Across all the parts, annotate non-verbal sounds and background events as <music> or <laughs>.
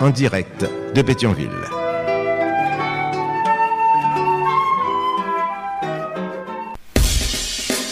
en direct de Pétionville.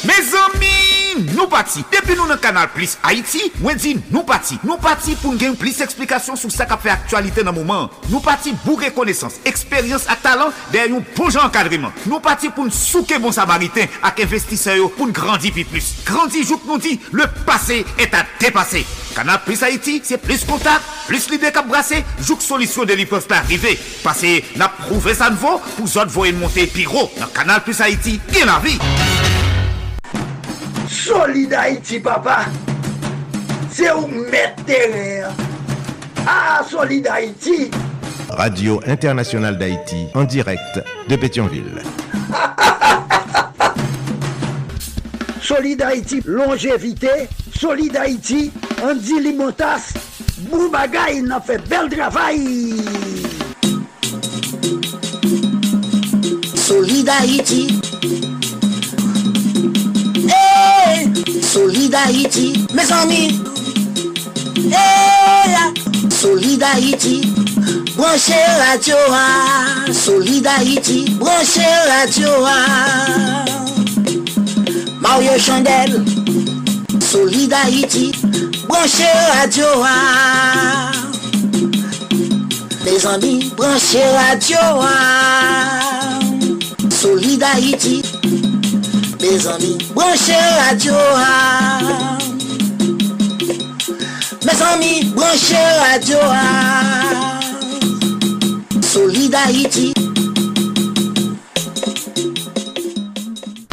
Mes amis, nous partis. Depuis nous dans Canal Plus Haïti, moi dit nous partis. Nous partis pour gagner plus d'explications sur ce qui fait actualité dans le moment. Nous partis pour reconnaissance, expérience et talent derrière un bon encadrement. Nous partis pour nous souquer bon samaritain avec investisseurs pour nous grandir plus. Grandir, jour nous dit, le passé est à dépasser. Canal Plus Haïti, c'est plus contact, plus l'idée qu'à brasser, joue solution de l'hypothèse arriver. Parce n'a prouvé ça nouveau pour autres voyer monter pyro dans Canal Plus Haïti, bien la vie. Solid Haïti, papa. C'est où mettre. Ah, Solid Haïti. Radio Internationale d'Haïti en direct de Pétionville. Solid Haïti, longévité. Solid Haïti, Andy Limotas. Boubagaï, il a fait bel travail. Solid Haïti. Hey, Haïti, mes amis. Hey, Solid Haïti, branchez radio, ah. Solid Haïti, radio. ah. Mario Chandel, Solidarity, branche radio a. Mes amis, branche radio a. Solidarity, mes amis, branche radio a. Mes amis, branche radio a. Solidarity.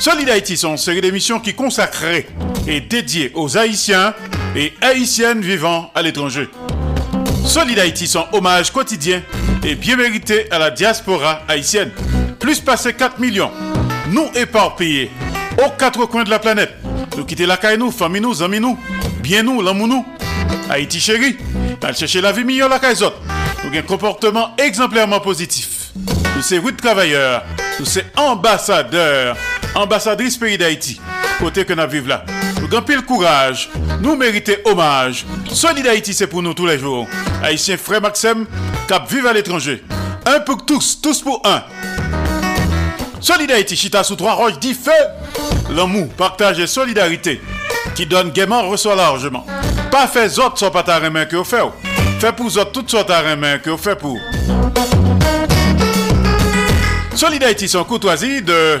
Solid Haïti sont une série d'émissions qui consacrées et dédiées aux Haïtiens et Haïtiennes vivant à l'étranger. Solid Haïti sont hommage quotidien et bien mérité à la diaspora haïtienne. Plus passé 4 millions, nous éparpillés aux quatre coins de la planète. Nous quitter la caille nous, famille nous, amis nous, bien nous, l'amour nous. Haïti chéri, allons chercher la vie meilleure la caille. Nous un comportement exemplairement positif. Nous sommes rude travailleurs, nous sommes ambassadeurs, ambassadrices pays d'Haïti, côté que nous vivons là. Nous avons pile courage, nous méritons hommage. Solid Haïti, c'est pour nous tous les jours. Haïtiens frère Maxime, cap vive à l'étranger. Un pour tous, tous pour un. Solid Haïti, chita sous trois roches, dit feu. L'amour, partage et solidarité, qui donne gaiement, reçoit largement. Pas fait autres soit pas ta main que vous faites. Fait pour autres toutes sortes ta main que vous faites pour. Solid Haïti, son courtoisie de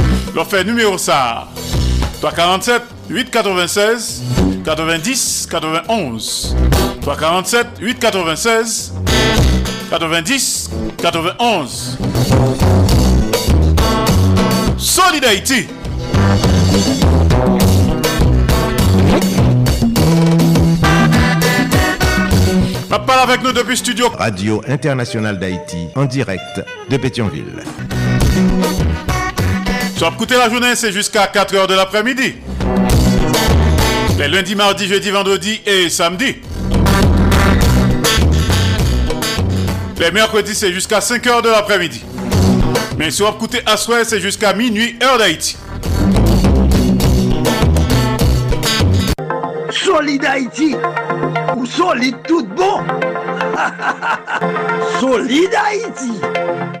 Leur fait numéro ça 347 896 90 91 347 896 90 91. Solid Haïti. Parle avec nous depuis studio. Radio Internationale d'Haïti, en direct de Pétionville. Sur écouter la journée, c'est jusqu'à 4h de l'après-midi. Les lundis, mardis, jeudi, vendredi et samedi. Les mercredis, c'est jusqu'à 5h de l'après-midi. Mais sur écouter à soir, c'est jusqu'à minuit, heure d'Haïti. Solid Haïti ou solide tout bon <laughs> Solid Haïti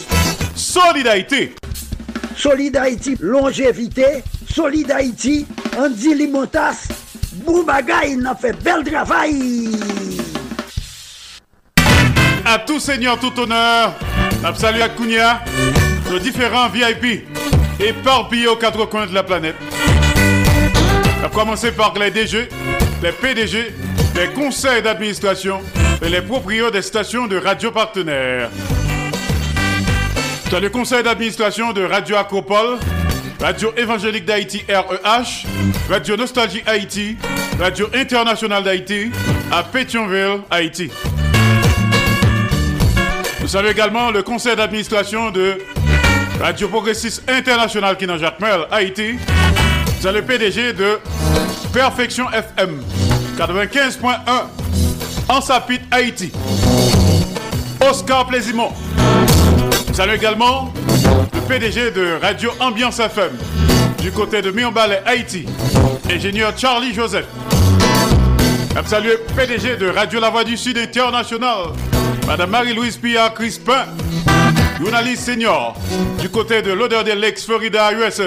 Solid Haïti Solid Haïti, longévité. Solid Haïti, Andy Limotas. Boubagaï, il a fait bel travail. À tout seigneur, tout honneur Salut à Kounia Nos différents VIP Éparpillés aux quatre coins de la planète à commencer par les DG, les PDG, les conseils d'administration et les propriétaires des stations de radio partenaires. As le conseil d'administration de Radio Acropole, Radio Évangélique d'Haïti REH, Radio Nostalgie Haïti, Radio Internationale d'Haïti à Pétionville, Haïti. Vous savez également le conseil d'administration de Radio Progressiste International qui est dans Jacques Merle, Haïti. Vous avez le PDG de Perfection FM 95.1 en Sapit, Haïti. Oscar Plaisimont. Vous avez également le PDG de Radio Ambiance FM du côté de Mionbalais, Haïti. Ingénieur Charlie Joseph. Salut PDG de Radio La Voix du Sud International. Madame Marie-Louise Pillard Crispin. Journaliste senior du côté de l'odeur des Lakes, Florida, USA.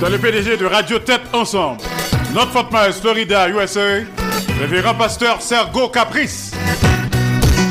Dans le PDG de Radio Tête Ensemble, Notre Fort Myers, Florida, USA, révérend pasteur Sergo Caprice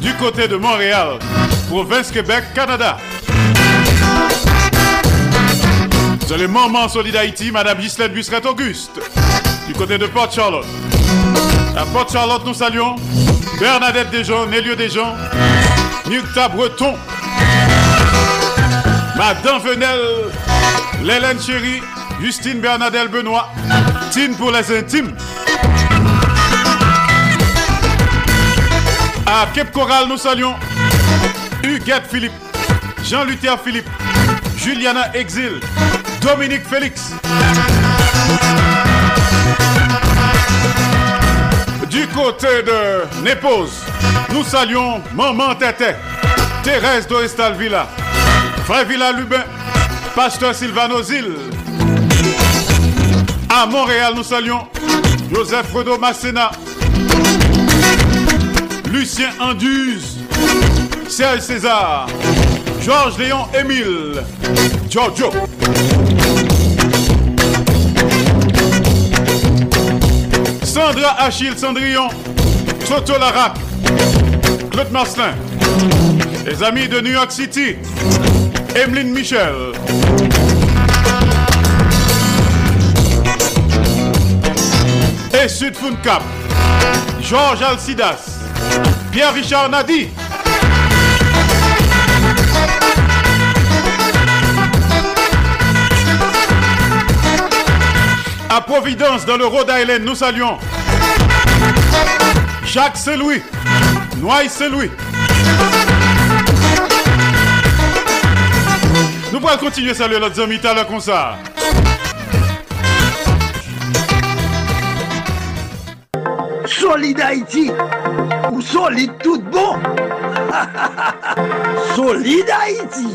du côté de Montréal, province Québec, Canada. Vous allez Maman Solid Haïti, Madame Ghislaine Busseret Auguste, du côté de Port Charlotte. À Port Charlotte, nous saluons Bernadette Desjons, Nélio Desjons, Nukta Breton, Madame Venel, Lélène Chéri, Justine Bernadette Benoît, Tine pour les intimes. À Cape Coral, nous saluons Huguette Philippe, Jean-Luther Philippe, Juliana Exil, Dominique Félix. Du côté de Népose, nous saluons Maman Tété, Thérèse Doristal Villa, Frère Villa Lubin, Pasteur Sylvano Zil. À Montréal, nous saluons Joseph Fredo Massena, Lucien Anduze, Serge César, Georges Léon Émile, Giorgio. Sandra Achille Cendrillon, Toto Larac, Claude Marcelin, les amis de New York City, Emeline Michel. Et Sud Cap, Georges Alcidas, Pierre-Richard Nadi. À Providence, dans le Rhode Island, nous saluons Jacques Saint-Louis, Noailles Saint-Louis. Nous pourrons continuer à saluer notre ami comme ça. Solid Haïti. Ou solide tout bon. <laughs> Solid Haïti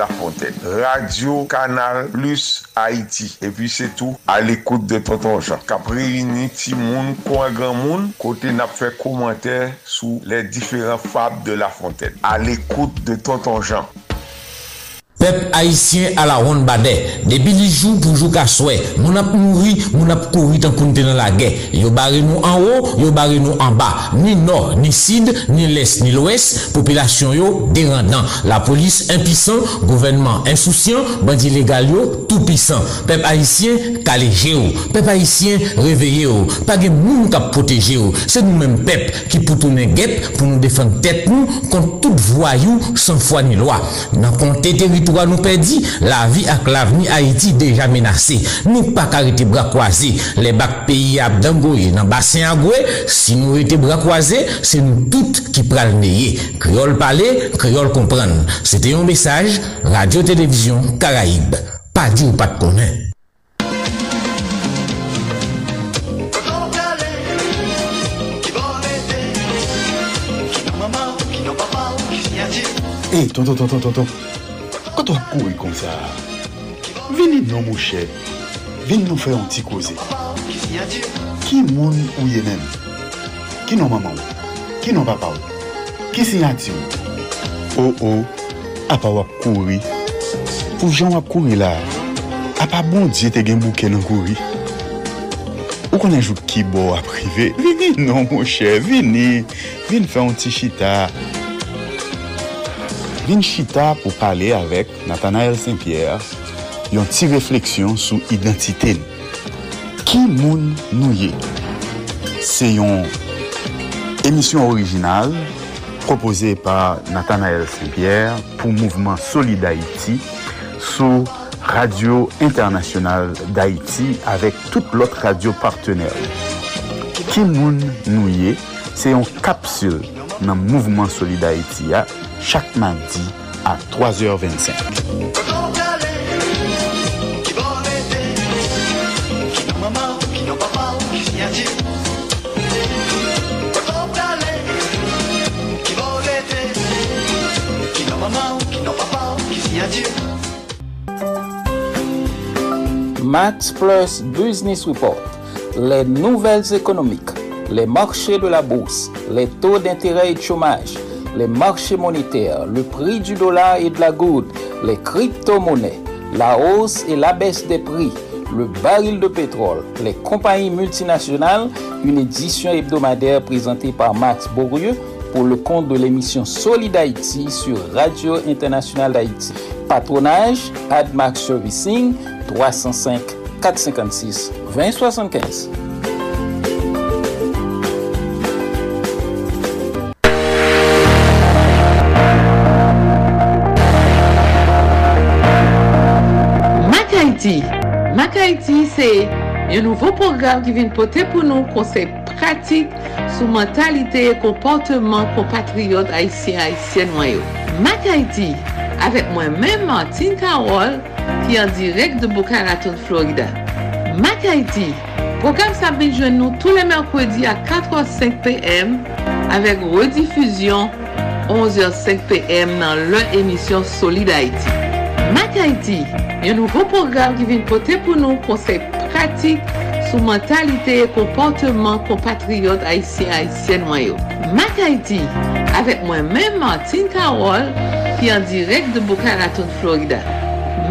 fontaine. Radio Canal Plus Haïti. Et puis c'est tout à l'écoute de Tonton Jean. Cap réuni Timoun, quoi grand monde, côté n'a fait commentaire sous les différents fables de la fontaine. À l'écoute de Tonton Jean. Peuple haïtien à la ronde badet. Depuis les jours pour jouer qu'à souhait. Mon ap mouri, mon ap couru tant qu'on dans la guerre. Yo barré nous en haut, yo barré nous en bas. Ni nord, ni sud, ni l'est, ni l'ouest. Population yo. La police impuissant, gouvernement insouciant, bandit légal tout puissant. Peuple haïtien calégé yo. Peuple haïtien réveillé yo. Pas de moun qui protéger yo. C'est nous-mêmes peuple qui pour tourner guette pour nous défendre tête nous contre toute voyou sans foi ni loi. Nous perdit, la vie avec l'avenir Haïti déjà menacée. Nous pas arrêter bras croisés. Les bacs pays à Dangoye, dans bassin à si nous étions bras croisés, c'est nous toutes qui pral. Créole parler, créole comprendre. C'était un message, Radio-Télévision Caraïbe. Pas dit ou pas de connaître. Kwa to ak kouri kon sa? Vini nou mouche, vini nou fè an ti koze. Ki moun ou ye men? Ki nou maman ou? Ki nou papa ou? Ki si ati ou? Oh, oh, bon ou ou, apa wap kouri. Pou jan wap kouri la, apa bon diye te gen bouke nan kouri. Ou konen jout ki bo aprive, vini nou mouche, vini, vini fè an ti chita. vin chita pou pale avek Nathanael Saint-Pierre yon ti refleksyon sou identite li. Ki moun nou ye? Se yon emisyon orijinal propose par Nathanael Saint-Pierre pou Mouvement Solid Haïti sou Radio Internasyonal d'Haïti avek tout lot radio partenèr. Ki moun nou ye? Se yon kapsul nan Mouvement Solid Haïti ya chak mandi a 3h25. Max Plus Business Report, les nouvelles économiques, les marchés de la bourse, les taux d'intérêt et de chômage, les marchés monétaires, le prix du dollar et de la goutte, les crypto-monnaies, la hausse et la baisse des prix, le baril de pétrole, les compagnies multinationales, une édition hebdomadaire présentée par Max Bourrieux pour le compte de l'émission Solid Haïti sur Radio Internationale d'Haïti. Patronage, AdMax Servicing, 305 456 2075. Mac Haiti. Mac Haiti, c'est un nouveau programme qui vient porter pour nous conseils pratiques sur mentalité et comportement compatriotes haïtiens haïtiennes noyaux. Mac Haiti, avec moi-même Martine Carole, qui est en direct de Boca Raton, Florida. Mac Haiti, programme ça vient nous tous les mercredis à 4h05 p.m. avec rediffusion 11h05 p.m. dans leur émission Solid Haïti. Mac Haiti, yon nouvo program ki vin pote pou nou konsey pratik sou mentalite e komporteman kompatriot Haitien-Haitien wanyo. Mak Haiti, avek mwen men Martin Karol, ki an direk de Boca Raton, Florida.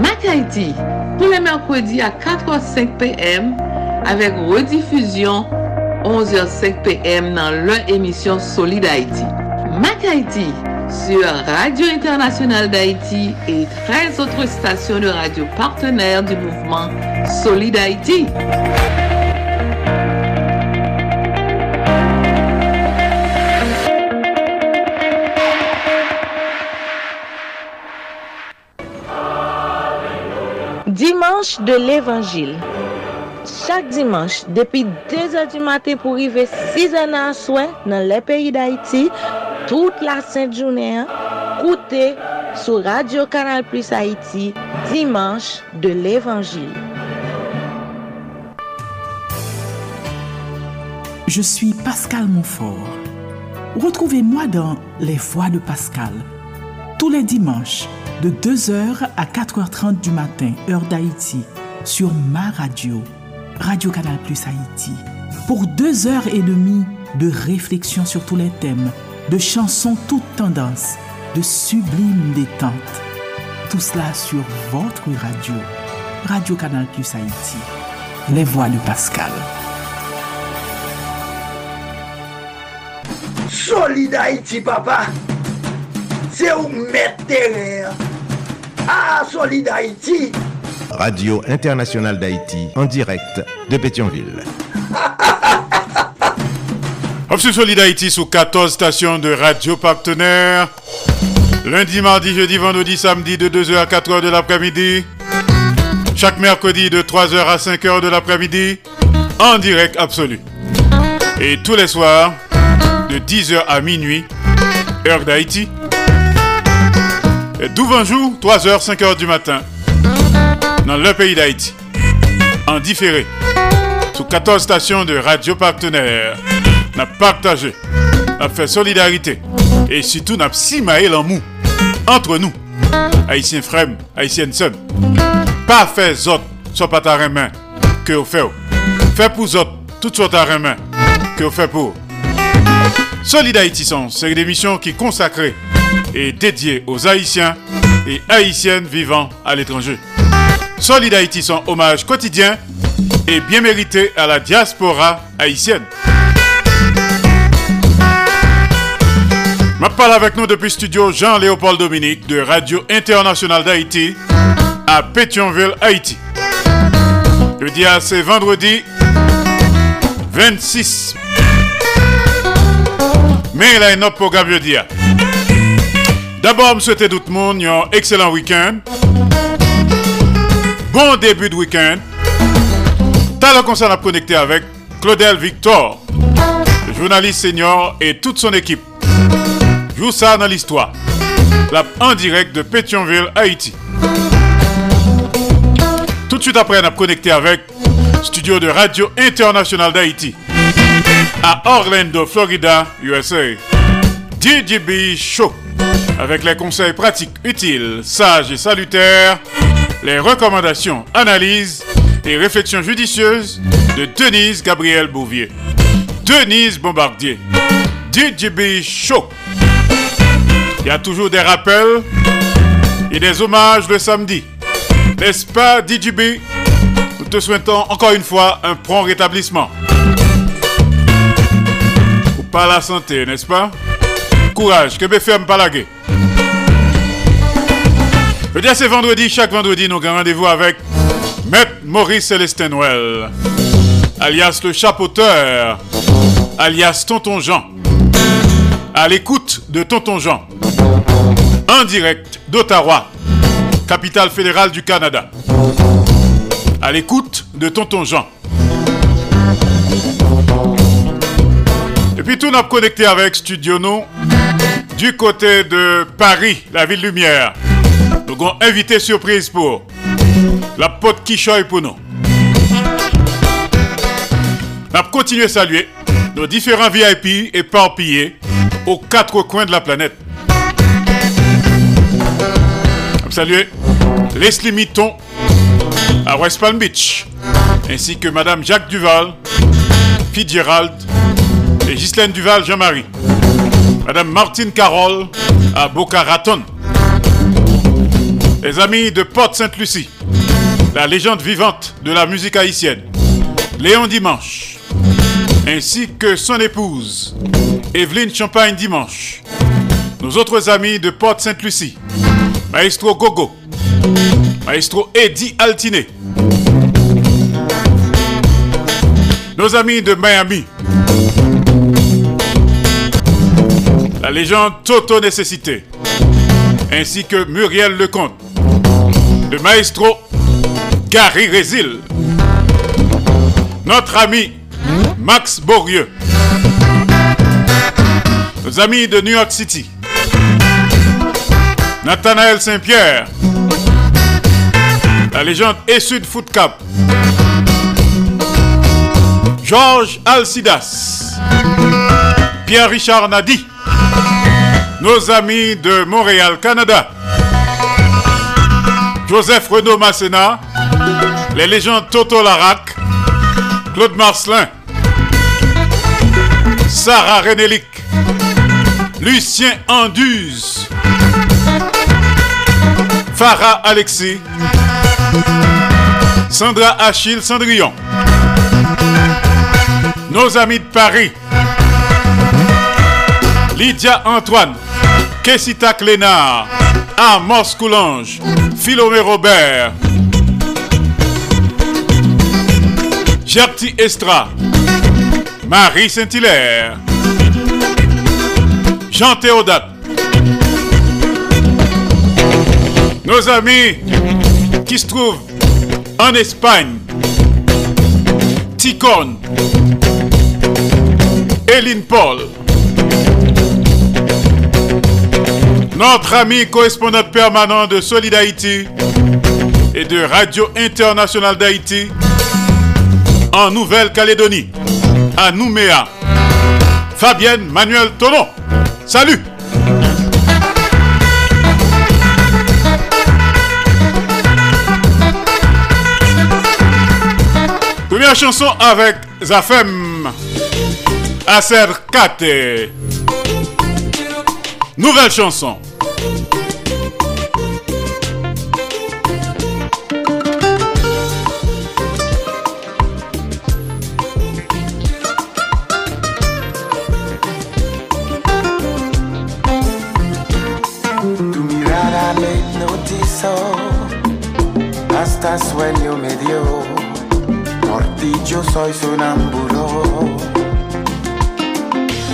Mak Haiti, pou le merkwedi a 4h05 pm, avek redifuzyon 11h05 pm nan lè emisyon Solid Haiti. Mak Haiti, sur Radio Internationale d'Haïti et 13 autres stations de radio partenaires du mouvement Solid Haïti. Dimanche de l'Évangile. Chaque dimanche, depuis 2 heures du matin pour arriver 6 heures dans soin dans les pays d'Haïti, toute la sainte journée, écoutez sur Radio Canal Plus Haïti, dimanche de l'Évangile. Je suis Pascal Montfort. Retrouvez-moi dans Les Voix de Pascal, tous les dimanches, de 2h à 4h30 du matin, heure d'Haïti, sur ma radio, Radio Canal Plus Haïti, pour deux heures et demie de réflexion sur tous les thèmes, de chansons toutes tendances, de sublimes détentes. Tout cela sur votre radio, Radio Canal Plus Haïti, Les Voix de Pascal. Solid Haïti, papa. C'est où mettre. Ah, Solid Haïti. Radio Internationale d'Haïti, en direct de Pétionville. Option Solid Haïti sous 14 stations de radio partenaires. Lundi, mardi, jeudi, vendredi, samedi de 2h à 4h de l'après-midi. Chaque mercredi de 3h à 5h de l'après-midi. En direct absolu. Et tous les soirs de 10h à minuit, heure d'Haïti. Et jour 3h, 5h du matin. Dans le pays d'Haïti. En différé. Sous 14 stations de radio partenaires. N'a partagé. N'a fait solidarité. Et surtout n'a si en mou. Entre nous. Haïtiens frères, haïtiennes sœurs. Pas fait autres, soit pas ta main. Que vous faites. Fait pour autres, tout soit ta main. Que vous faites pour. Solid Haïti c'est une émission qui est consacrée et dédiée aux Haïtiens et Haïtiennes vivant à l'étranger. Solid Haïti hommage quotidien et bien mérité à la diaspora haïtienne. Je parle avec nous depuis studio Jean-Léopold Dominique de Radio Internationale d'Haïti à Pétionville, Haïti. Le dia c'est vendredi 26 mais il a un autre programme jeudi. D'abord, je souhaite tout le monde un excellent week-end. Bon début de week-end. T'as le concert à connecter avec Claudel Victor journaliste senior et toute son équipe. Joue ça dans l'histoire. La en direct de Pétionville, Haïti. Tout de suite après, on a connecté avec studio de Radio International d'Haïti à Orlando, Florida, USA. DJB Show avec les conseils pratiques utiles, sages et salutaires, les recommandations, analyses et réflexions judicieuses de Denise Gabriel Bouvier. Denise Bombardier. DJB Show. Il y a toujours des rappels et des hommages le samedi. N'est-ce pas, DJB Nous te souhaitons encore une fois un prompt rétablissement. Ou pas la santé, n'est-ce pas? Courage, que ferme pas la gueule. Je dis c'est vendredi, chaque vendredi, nous avons rendez-vous avec Maître Maurice Célestin Well, alias le chapeauteur, alias Tonton Jean. À l'écoute de Tonton Jean, en direct d'Ottawa, capitale fédérale du Canada. À l'écoute de Tonton Jean. Et puis tout n'a connecté avec Studio No du côté de Paris, la ville lumière. Nous avons invité surprise pour la pote qui pour nous. Nous avons continué à saluer nos différents VIP éparpillés aux quatre coins de la planète. Saluer Leslie Mitton à West Palm Beach, ainsi que Madame Jacques Duval, Fitzgerald et Ghislaine Duval Jean-Marie. Madame Martine Carole à Boca Raton. Les amis de Porte Sainte-Lucie, la légende vivante de la musique haïtienne, Léon Dimanche, ainsi que son épouse, Evelyne Champagne Dimanche. Nos autres amis de Porte Sainte-Lucie, Maestro Gogo, Maestro Eddie Altiné. Nos amis de Miami, la légende Toto Nécessité, ainsi que Muriel Lecomte, le maestro Gary Résil, notre ami Max Borieux, nos amis de New York City, Nathanaël Saint-Pierre, la légende Essud Foot Cup, Georges Alcidas, Pierre-Richard Nadi, nos amis de Montréal, Canada, Joseph Renaud Masséna, les légendes Toto Larac, Claude Marcelin, Sarah Renélic, Lucien Anduze, Farah Alexis, Sandra Achille Cendrillon, nos amis de Paris, Lydia Antoine, Kessita Clénard, Amos Coulange, Philomé Robert, Gerti Estra, Marie Saint-Hilaire, Jean Théodate, nos amis qui se trouvent en Espagne, Ticone, Eline Paul, notre ami correspondant permanent de Solid Haïti et de Radio Internationale d'Haïti en Nouvelle-Calédonie, à Nouméa, Fabienne Manuel Tonon. Salut Première chanson avec Zafem Acercate. Nouvelle chanson. Tu mirada me hipnotizó hasta sueño me dio. Por ti yo soy sonámbulo.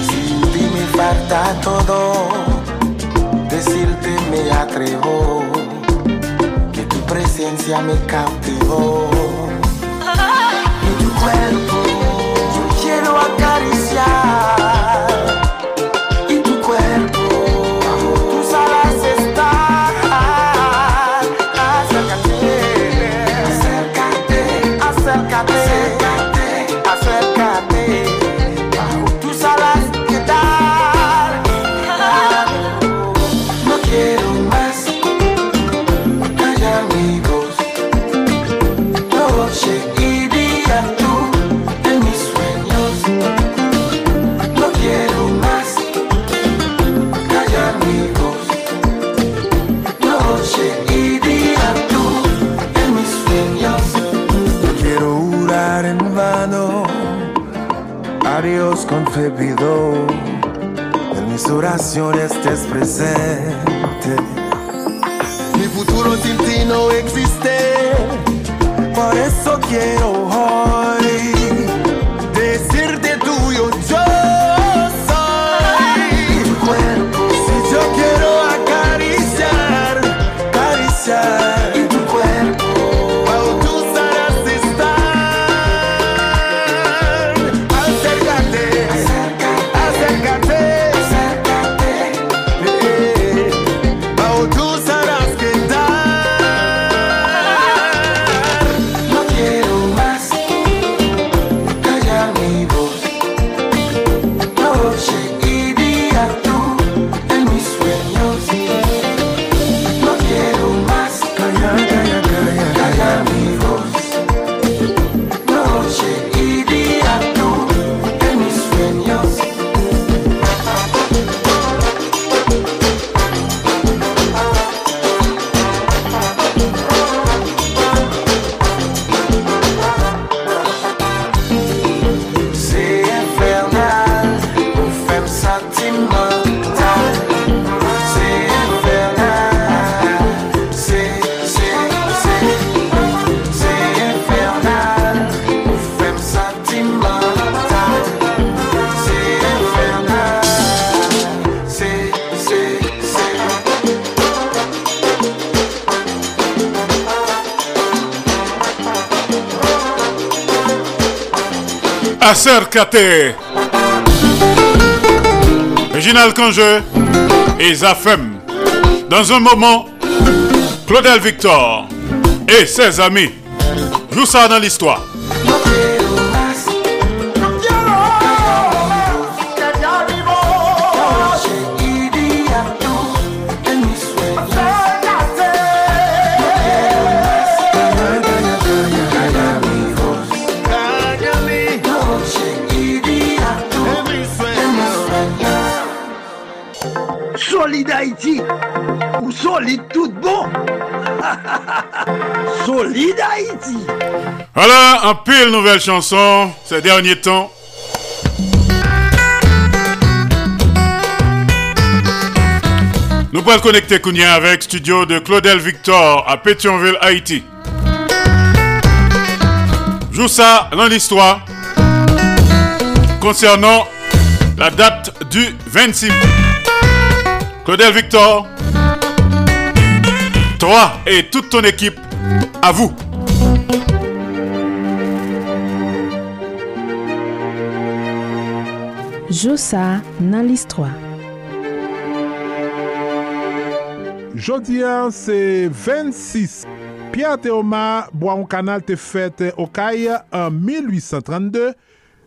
Sin ti me falta todo. Decirte me atrevo que tu presencia me cautivó. Y tu cuerpo oraciones estés presente. Mi futuro sin ti no existe, por eso quiero Acércate. Réginal et Zafem. Dans un moment, Claudel Victor et ses amis jouent ça dans l'histoire. Tout bon <laughs> Solide Haïti Voilà, un pile nouvelle chanson ces derniers temps. Nous pouvons connecter Kounia avec studio de Claudel Victor à Pétionville, Haïti. Joue ça dans l'histoire concernant la date du 26 Claudel Victor, toi et toute ton équipe, à vous. Josa nan listwa. Jodi an se 26. Pierre Théoma Bois Canal te fet Okay an 1832.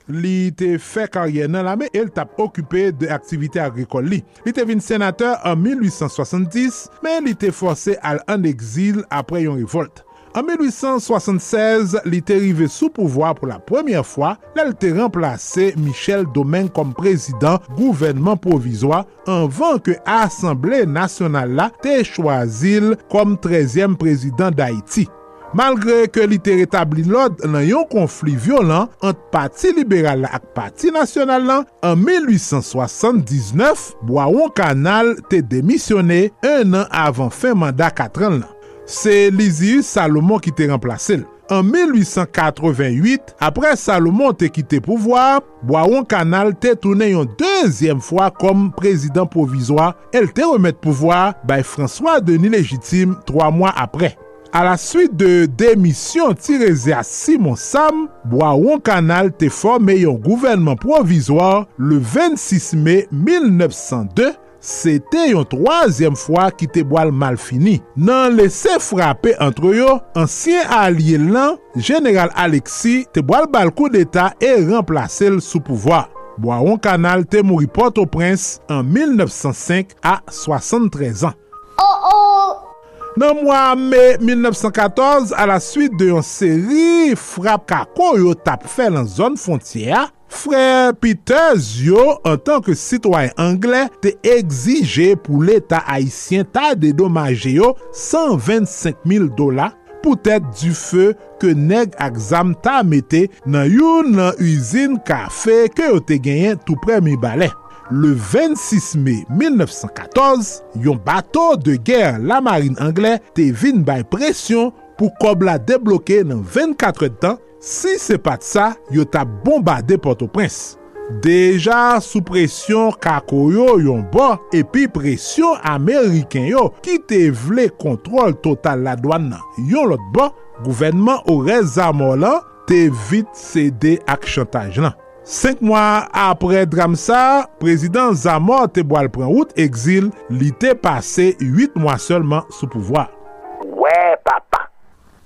li te fè karye nan la me, el tap okupè de aktivite agrikol li. Li te vin senateur an 1870, men li te force al an exil apre yon revolt. An 1876, li te rive sou pouvoi pou la premiye fwa, lal te remplase Michel Domen kom prezident gouvenman provizwa anvan ke Assemblée Nationale la te chwazil kom 13e prezident d'Haïti. Malgre ke li te retabli lod nan yon konflik violent ant pati liberal la ak pati nasyonal lan, an 1879, Boaon Kanal te demisyone un an avan fin mandat 4 an lan. Se Lizius Salomon ki te remplase l. An 1888, apre Salomon te kite pouvoi, Boaon Kanal te toune yon dezyem fwa kom prezident provizwa, el te remet pouvoi bay François Denis Legitime 3 mwa apre. A la suite de demisyon tireze a Simon Sam, Boaron Kanal te forme yon gouvernement provisoar le 26 mai 1902, se te yon troasyem fwa ki te boal mal fini. Nan lese frape antre yo, ansyen alye lan, General Alexis te boal bal kou d'Etat e remplase l sou pouvoi. Boaron Kanal te mouri Port-au-Prince an 1905 a 73 an. Oh oh! Nan mwa me 1914, a la suite de yon seri frap kako yo tap fe lan zon fontyer, Frè Peter Zio, an tanke sitwoyen Anglè, te egzije pou l'Etat Haitien ta dedomaje yo 125.000 dola pou tèt du fè ke neg ak zam ta mette nan yon nan usine kafe ke yo te genyen tout premi balè. le 26 mai 1914, yon bato de ger la marine anglè te vin bay presyon pou kob la deblokè nan 24 tan si se pat sa yo ta bombade Port-au-Prince. Deja sou presyon kako yo yon bo epi presyon Ameriken yo ki te vle kontrol total la douan nan yon lot bo, gouvenman ou rezamo lan te vit sede ak chantaj nan. Senk mwa apre Dramsa, prezident Zamor te boal pran wout exil li te pase 8 mwa selman sou pouvoi.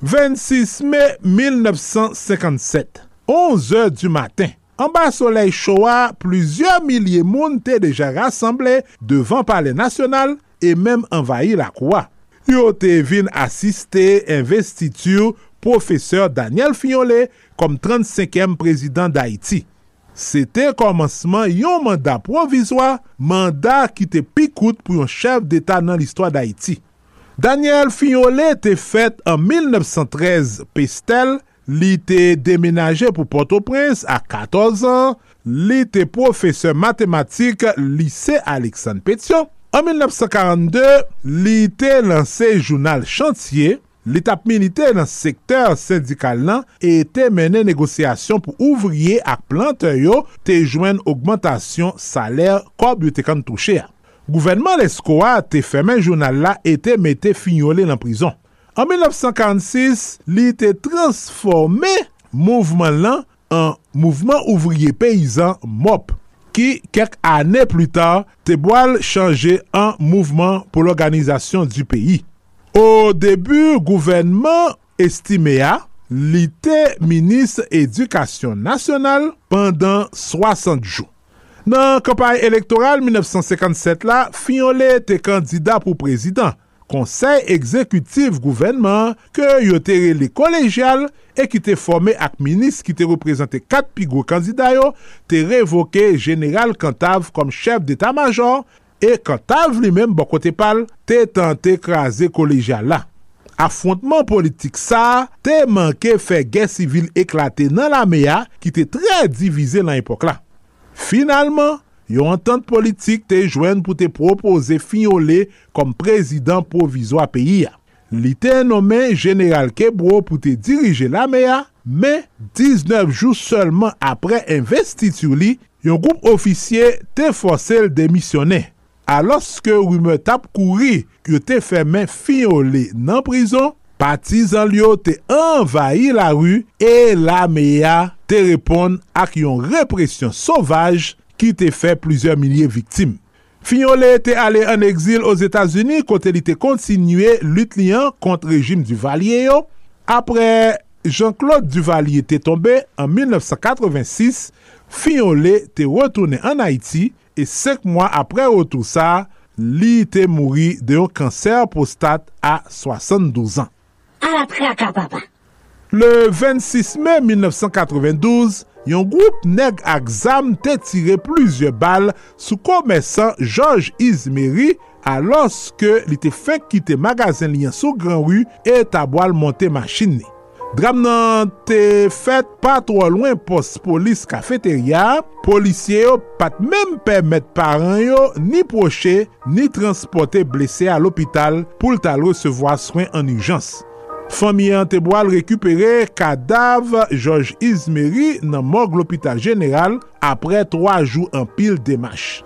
26 mai 1957, 11 du matin, an ba solei choua, plusieurs milliers moun te deja rassemble devan pale nasyonal e mem envahi la koua. Yo te vin asiste investitur professeur Daniel Fiolet kom 35e prezident d'Haïti. Se te komanseman yon mandat provizwa, mandat ki te pikout pou yon chef d'Etat nan l'histoire d'Haïti. Daniel Fignolet te fet an 1913 pestel, li te demenaje pou Port-au-Prince a 14 an, li te profeseur matematik lise Alexandre Petion. An 1942, li te lanse jounal Chantier, L'etap milite nan sektor syndikal nan ete mene negosyasyon pou ouvriye ak plante yo te jwen augmentation saler kob yo te kan touche a. Gouvenman leskoa te femen jounal la ete mete finyole nan prison. An 1946, li te transforme mouvman lan an mouvman ouvriye peyizan MOP ki kek ane plu tar te boal chanje an mouvman pou l'organizasyon du peyi. Au debu, gouvenman estime a li te Minis Edukasyon Nasyonal pandan 60 jou. Nan kampanye elektoral 1957 la, Fionle te kandida pou prezident, konsey ekzekutif gouvenman ke yo tere li kolejyal e ki te forme ak minis ki te reprezente kat pigou kandida yo, te revoke General Kantav kom chef d'Etat-Major E kantav li menm bo kote pal, te tante kraze koleja la. Affontman politik sa, te manke fe gen sivil eklate nan la meya ki te tre divize nan epok la. Finalman, yon entente politik te jwen pou te propose Finyole kom prezident provizo a peyi ya. Li te nomen General Kebro pou te dirije la meya, men 19 jou seulement apre investitu li, yon goup ofisye te fosel demisyone. aloske wime tap kouri yo te fe men finyole nan prizon, patizan li yo te envayi la ru e la meya te repon ak yon represyon sovaj ki te fe plizye milye viktim. Finyole te ale an exil os Etats-Unis kote li te kontinue lut liyan kont rejim Duvalier yo. Apre Jean-Claude Duvalier te tombe en 1986, Finyole te retourne an Haiti e sek mwa apre wotou sa, li te mouri de yon kanser prostat a 72 an. Al apre akapapa. Le 26 mai 1992, yon group neg ak zam te tire plizye bal sou komesan George Izmeri aloske li te fek kite magazen liyan sou gran ru e tabwal monte machin ni. Dram nan te fet pa tro lwen pos polis kafeterya, polisye yo pat menm permet paran yo ni proche ni transporte blese al opital pou l'tal resevoa swen an ujans. Fami an te boal rekupere kadav George Izmeri nan morg l'opital general apre 3 jou an pil demache.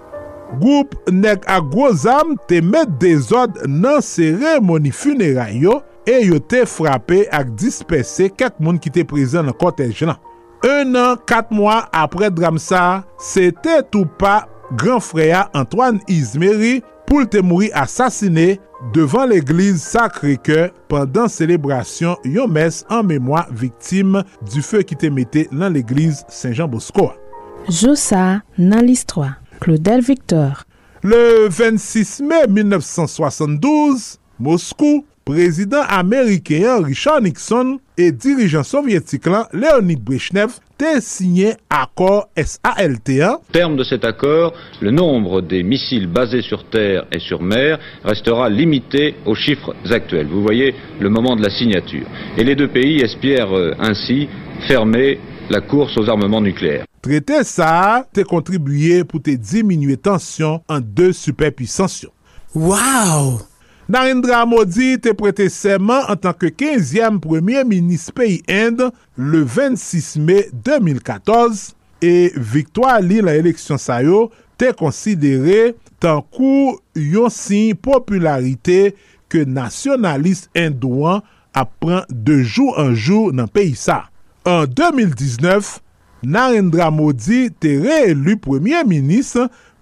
Goup nek a gozam te met dezod nan seremoni funeray yo, e yo te frape ak dispese ket moun ki te prezen nan kotej nan. Un an, kat mwa apre Dramsa, se te tou pa gran freya Antoine Izmeri pou te mouri asasine devan l'Eglise Sacré-Cœur pandan celebrasyon yon mes an memwa viktim du fe ki te mette nan l'Eglise Saint-Jean-Bosco. Joussa nan l'histoire. Claudel Victor Le 26 mai 1972, Moscou Prezident Amerikeyan Richard Nixon e dirijan sovyetik lan Leonid Brezhnev te signé akor SALT1 terme de cet accord, le nombre des missiles basés sur terre et sur mer restera limité aux chiffres actuels. Vous voyez le moment de la signature. Et les deux pays espèrent euh, ainsi fermer la course aux armements nucléaires. Trete sa te kontribuye pou te diminue tansyon an de superpuissance yo. Wow! Narendra Modi te prete seman an tanke 15e premier minis peyi Inde le 26 me 2014 e viktwa li la eleksyon sa yo te konsidere tankou yon sin popularite ke nasyonalist Indouan apren de jou an jou nan peyi sa. An 2019, Narendra Modi te reelu premier minis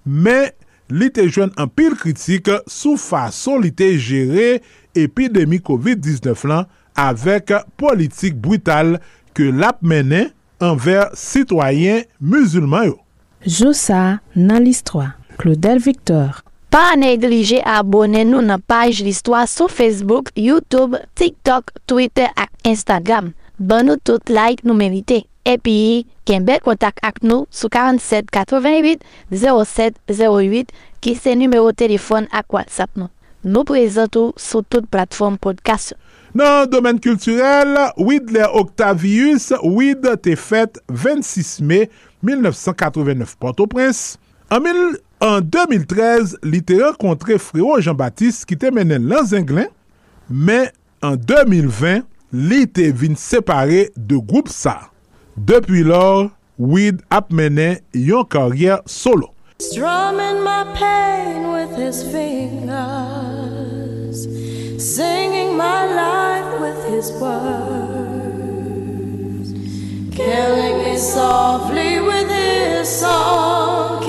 men li te jwen an pil kritik sou fason li te jere epidemi COVID-19 lan avek politik brutal ke lap menen anver sitwayen musulman yo. Josa nan listwa. Claudel Victor. Pa neglije abone nou nan page listwa sou Facebook, Youtube, TikTok, Twitter ak Instagram. ban nou tout like nou merite. Epi, ken bel kontak ak nou sou 47 88 07 08 ki se numero telefon ak WhatsApp nou. Nou prezentou sou tout platform podcast. Nan domen kulturel, Widler Octavius, Wid te fet 26 me 1989 Port-au-Prince. An, mil, an 2013, li te renkontre Freo Jean-Baptiste ki te menen lan Zenglen, men an 2020, li te vin separe de group sa. Depi lor, Ouid ap menen yon karyer solo. Strumming my pain with his fingers, singing my life with his words, killing me softly with his song,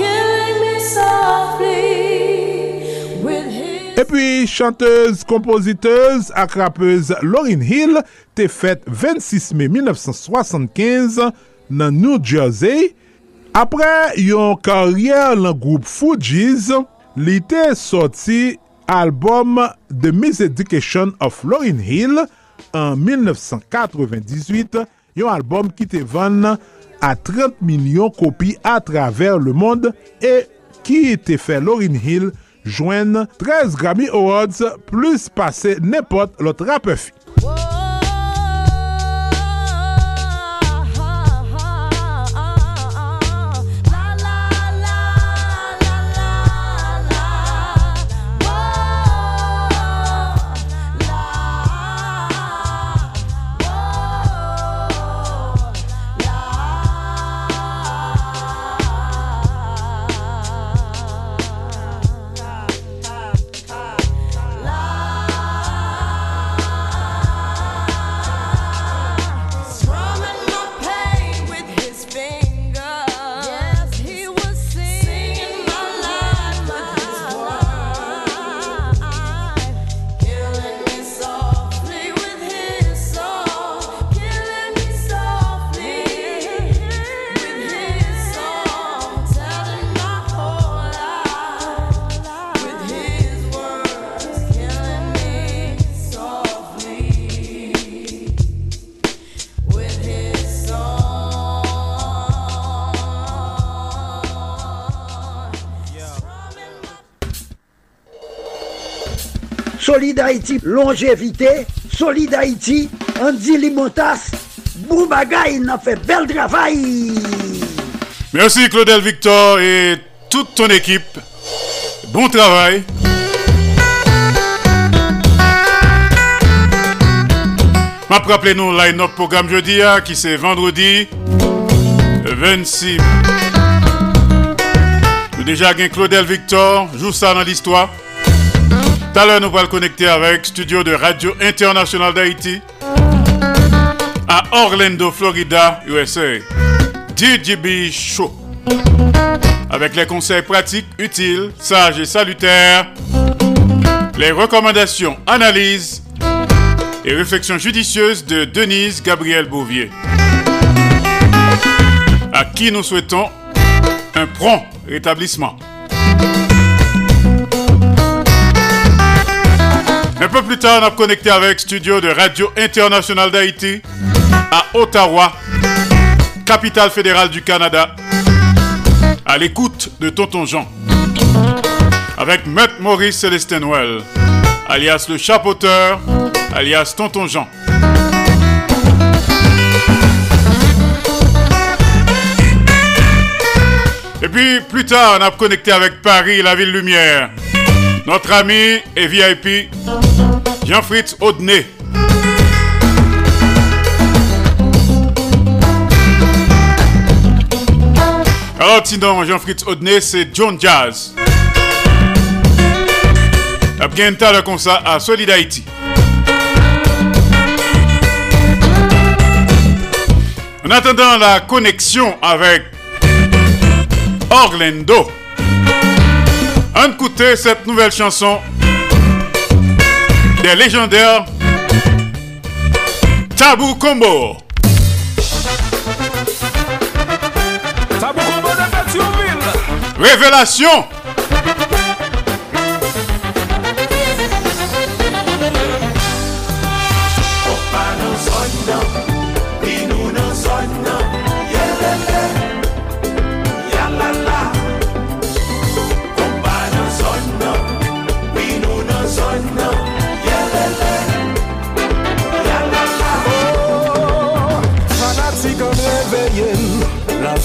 E pi, chanteuse, kompoziteuse ak rapeuse Lauryn Hill te fet 26 me 1975 nan New Jersey. Apre yon karyer lan group Fugees, li te soti album The Miseducation of Lauryn Hill an 1998, yon album ki te van a 30 milyon kopi a traver le mond e ki te fe Lauryn Hill jwen 13 Grammy Awards plus pase nepot lot rapef Solid Haïti, longévité. Solid Haïti, Andy Limotas. Boubagaï, n'a fait bel travail. Merci Claudel Victor et toute ton équipe. Bon travail. M'a rappelé nous line-up programme jeudi hein, qui c'est vendredi 26. Nous déjà gagné Claudel Victor, joue ça dans l'histoire. Tout à l'heure nous allons le connecter avec studio de Radio International d'Haïti à Orlando, Florida, USA. DJB Show. Avec les conseils pratiques, utiles, sages et salutaires, les recommandations, analyses et réflexions judicieuses de Denise Gabriel Bouvier. À qui nous souhaitons un prompt rétablissement. Un peu plus tard, on a connecté avec studio de Radio Internationale d'Haïti à Ottawa, capitale fédérale du Canada, à l'écoute de Tonton Jean. Avec Maître Maurice Célestin Well, alias le chapeauteur, alias Tonton Jean. Et puis plus tard, on a connecté avec Paris, la ville lumière. Notre ami et VIP, Jean-Fritz Audenay. Alors sinon, Jean-Fritz Audenay, c'est John Jazz. Bien talent comme ça à Solid Haïti. En attendant la connexion avec Orlando, on écouter cette nouvelle chanson des légendaires Tabou Combo. Tabou Combo de. Révélation.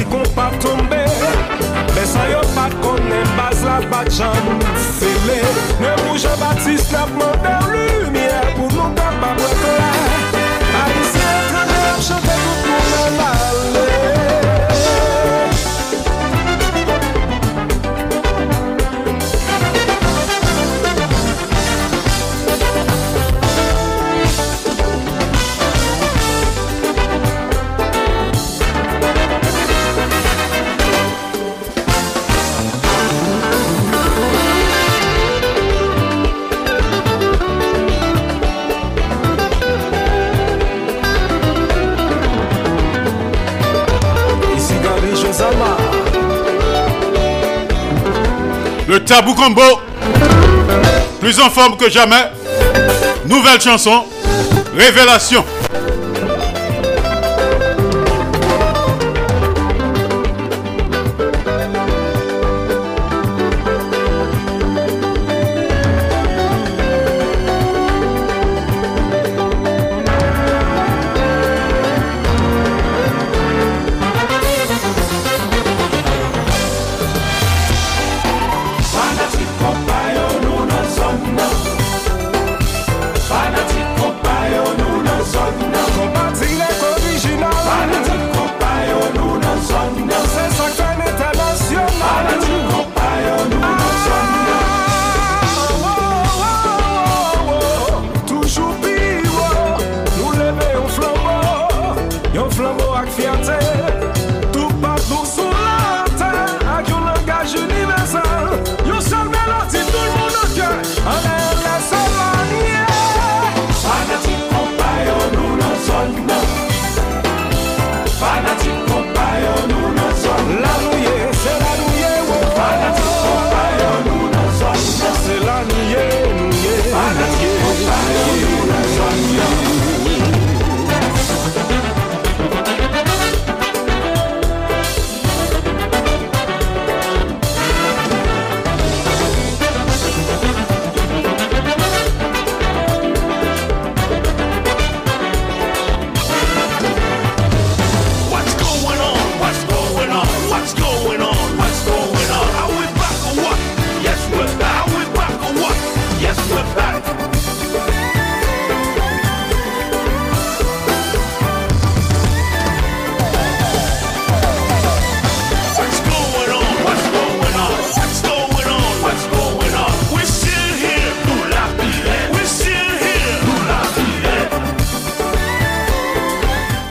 Si kon pa tombe Besa yo pat konen Baz la bat jan Fele. Ne mouche batis Nap mante lumiye Pou nou kapab Wete la Le Tabou Combo, plus en forme que jamais. Nouvelle chanson, Révélation.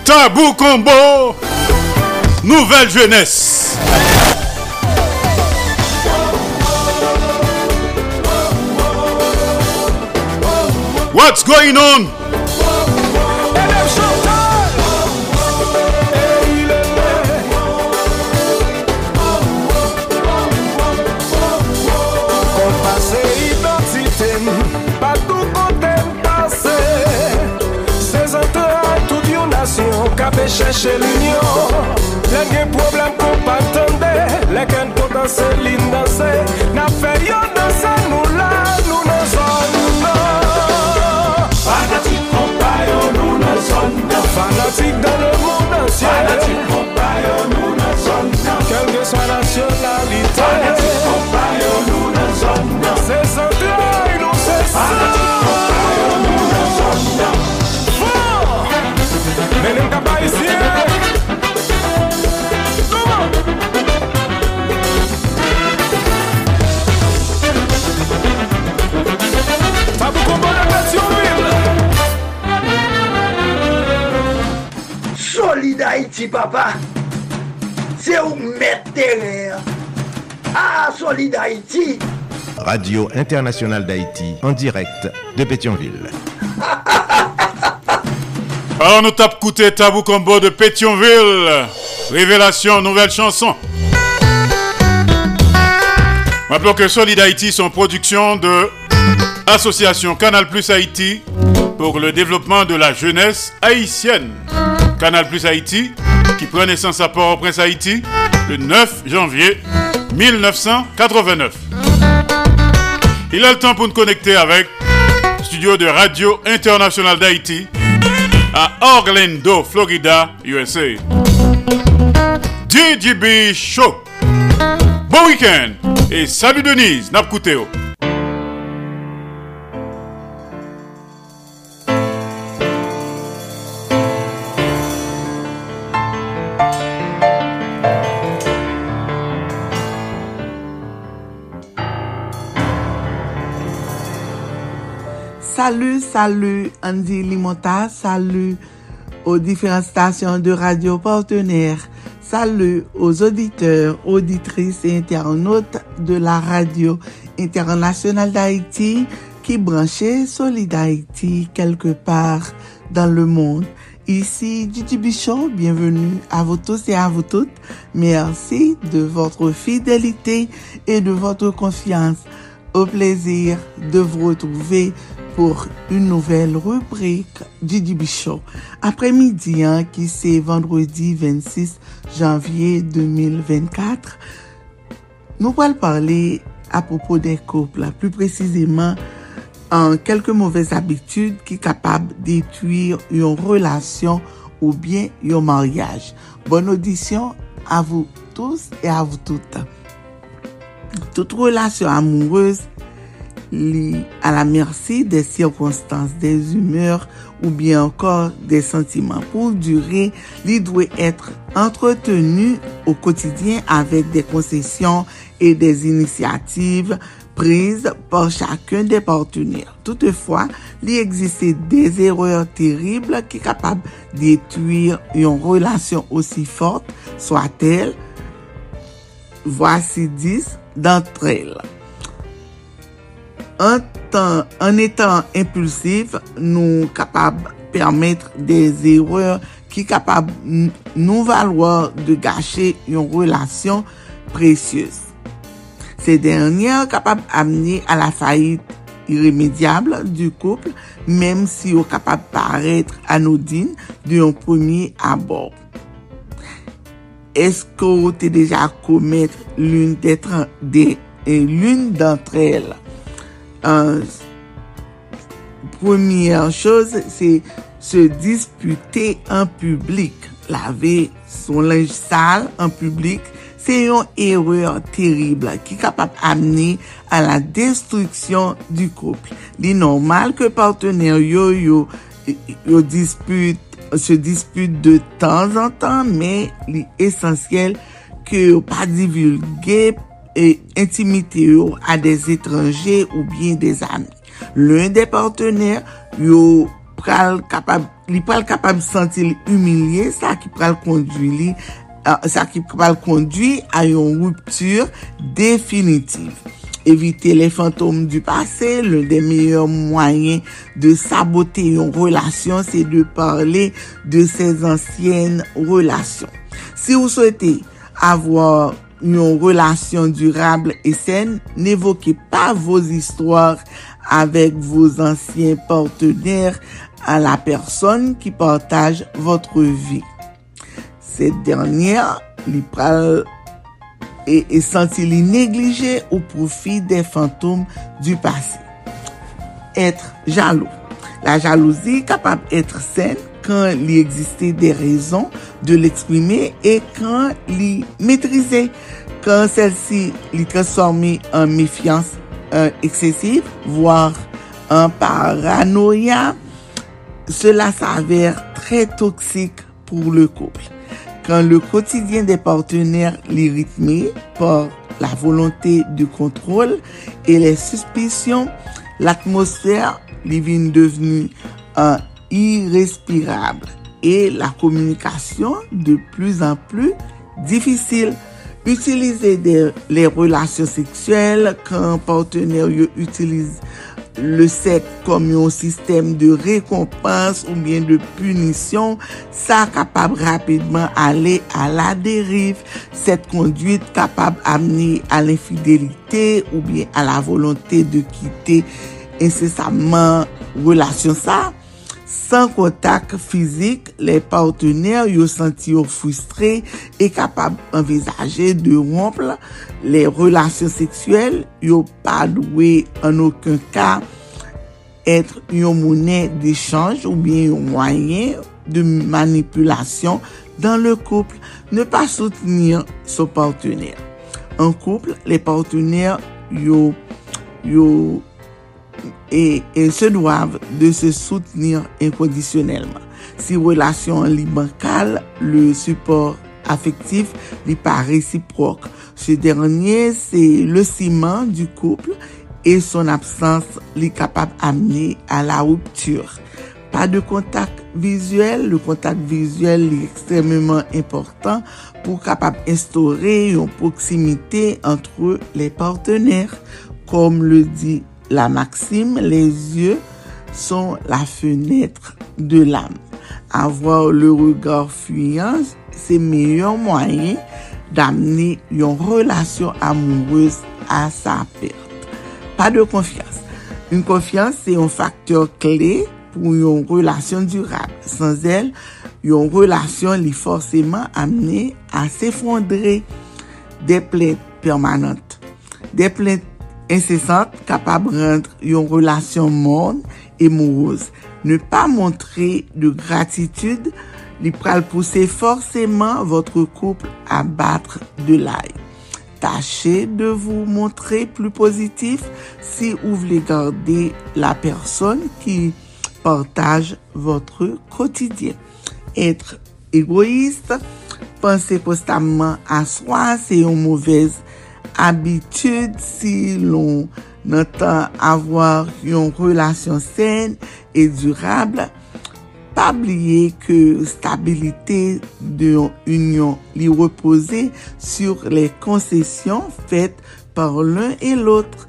Tabou Combo, Nouvelle Jeunesse. What's going on? chèche l'union. Lè gen problem kon pa tende Lè gen kon danse lin danse Na fè yo danse nou la nou nan zon nan Fanatik kon pa yo nou nan zon nan Fanatik dan le moun ansye Fanatik kon pa yo nou nan zon nan Kelke swa nasyonalite Fanatik kon pa yo nou nan zon nan Se zan klo y nou se san Fanatik kon pa yo nou nan zon nan Solid Haïti, papa. C'est où mettre. Ah, Solid Haïti. Radio Internationale d'Haïti, en direct de Pétionville. Alors nous tape coûté Tabou Combo de Pétionville. Révélation, nouvelle chanson. Rappelons que Solid Haïti sont production de Association Canal Plus Haïti pour le développement de la jeunesse haïtienne. Canal Plus Haïti qui prend naissance à Port-au-Prince Haïti le 9 janvier 1989. Il a le temps pour nous connecter avec studio de Radio Internationale d'Haïti à Orlando, Florida, USA. DJB Show. Bon week-end et salut Denise, Napkouteo. Salut, salut Andy Limota, salut aux différentes stations de radio partenaires, salut aux auditeurs, auditrices et internautes de la radio internationale d'Haïti qui branchait Solid quelque part dans le monde. Ici Gigi Bichon, bienvenue à vous tous et à vous toutes. Merci de votre fidélité et de votre confiance. Au plaisir de vous retrouver pour une nouvelle rubrique Didi Bichot. Après-midi, hein, qui c'est vendredi 26 janvier 2024, nous allons parler à propos des couples, plus précisément en quelques mauvaises habitudes qui capables de détruire une relation ou bien un mariage. Bonne audition à vous tous et à vous toutes. Toute relation amoureuse li a la mersi de sirkonstans, de humeur ou bien ankor de sentiman. Pou dure, li dwe etre entretenu ou kotidyen avek de konsesyon e de inisiativ prise por chakun de partenir. Toutefois, li egziste de erreur terrible ki kapab detuir yon relasyon osi forte, soa tel, vwasi dis dantre el. An, tan, an etan impulsif, nou kapab permettre des erreurs ki kapab nou valwa de gache yon relasyon precyeuse. Se denyer kapab amene a la fayit irremediable du kouple, mem si yo kapab paretre anodine de yon premye abor. Esko te deja komet l'un d'entre el? euh, première chose, c'est se disputer en public. Laver son linge sale en public, c'est une erreur terrible qui est capable d'amener à la destruction du couple. Il est normal que partenaire yo yo, yo dispute, se dispute de temps en temps, mais il est essentiel que yo pas divulguer et intimité yo a des étrangers ou bien des amis. L'un des partenaires yo pral kapab, li pral kapab senti li humilié, sa ki pral kondwi li, sa ki pral kondwi a yon rupture définitive. Evite le fantom du pase, l'un de meyèr mwayen de sabote yon relasyon, se de parle de ses ansyen relasyon. Si ou souete avwa une relation durable et saine, n'évoquez pas vos histoires avec vos anciens partenaires à la personne qui partage votre vie. Cette dernière, li pral et, et senti li négligé au profit des fantômes du passé. Être jaloux. La jalousie capable d'être saine quand il existait des raisons de l'exprimer et quand il maîtrisait. Quand celle-ci lui transformée en méfiance excessive, voire en paranoïa, cela s'avère très toxique pour le couple. Quand le quotidien des partenaires est rythmé par la volonté de contrôle et les suspicions, l'atmosphère est devenue euh, irrespirable et la communication de plus en plus difficile. Utiliser des- les relations sexuelles quand un partenaire utilise le sexe comme un système de récompense ou bien de punition, ça capable rapidement aller à la dérive. Cette conduite capable amener à l'infidélité ou bien à la volonté de quitter incessamment relation ça. San kontak fizik, le partener yo senti yo frustre e kapab envizaje de romple le relasyon seksuel yo pa dwe an okun ka etre yon mounen d'echange ou bien yon mwanyen de manipulasyon dan le kouple. Ne pa soutenir so partener. An kouple, le partener yo, yo et, et se doivent de se soutenir inconditionnellement. Si relasyon li bankal, le support affectif li pa réciproque. Ce dernier, c'est le ciment du couple et son absence li capable amener à la rupture. Pas de contact visuel, le contact visuel li extrêmement important pou capable instaurer yon proximité entre les partenaires. Comme le dit la maxime, les yeux sont la fenêtre de l'âme. Avoir le regard fuyant, c'est meilleur moyen d'amener une relation amoureuse à sa perte. Pas de confiance. Une confiance, c'est un facteur clé pour une relation durable. Sans elle, une relation est forcément amenée à s'effondrer. Des plaintes permanentes. Des plaintes incessantes capables de rendre une relation morne et morose. Ne pas montrer de gratitude, li pral pousser forcément votre couple à battre de l'ail. Tâchez de vous montrer plus positif si vous voulez garder la personne qui partage votre quotidien. Être égoïste, penser constamment à soi, c'est une mauvaise abitud si l'on natan avwar yon relasyon sen e durable, pabliye ke stabilite de yon union li repose sur le konsesyon fet par l'un et l'autre.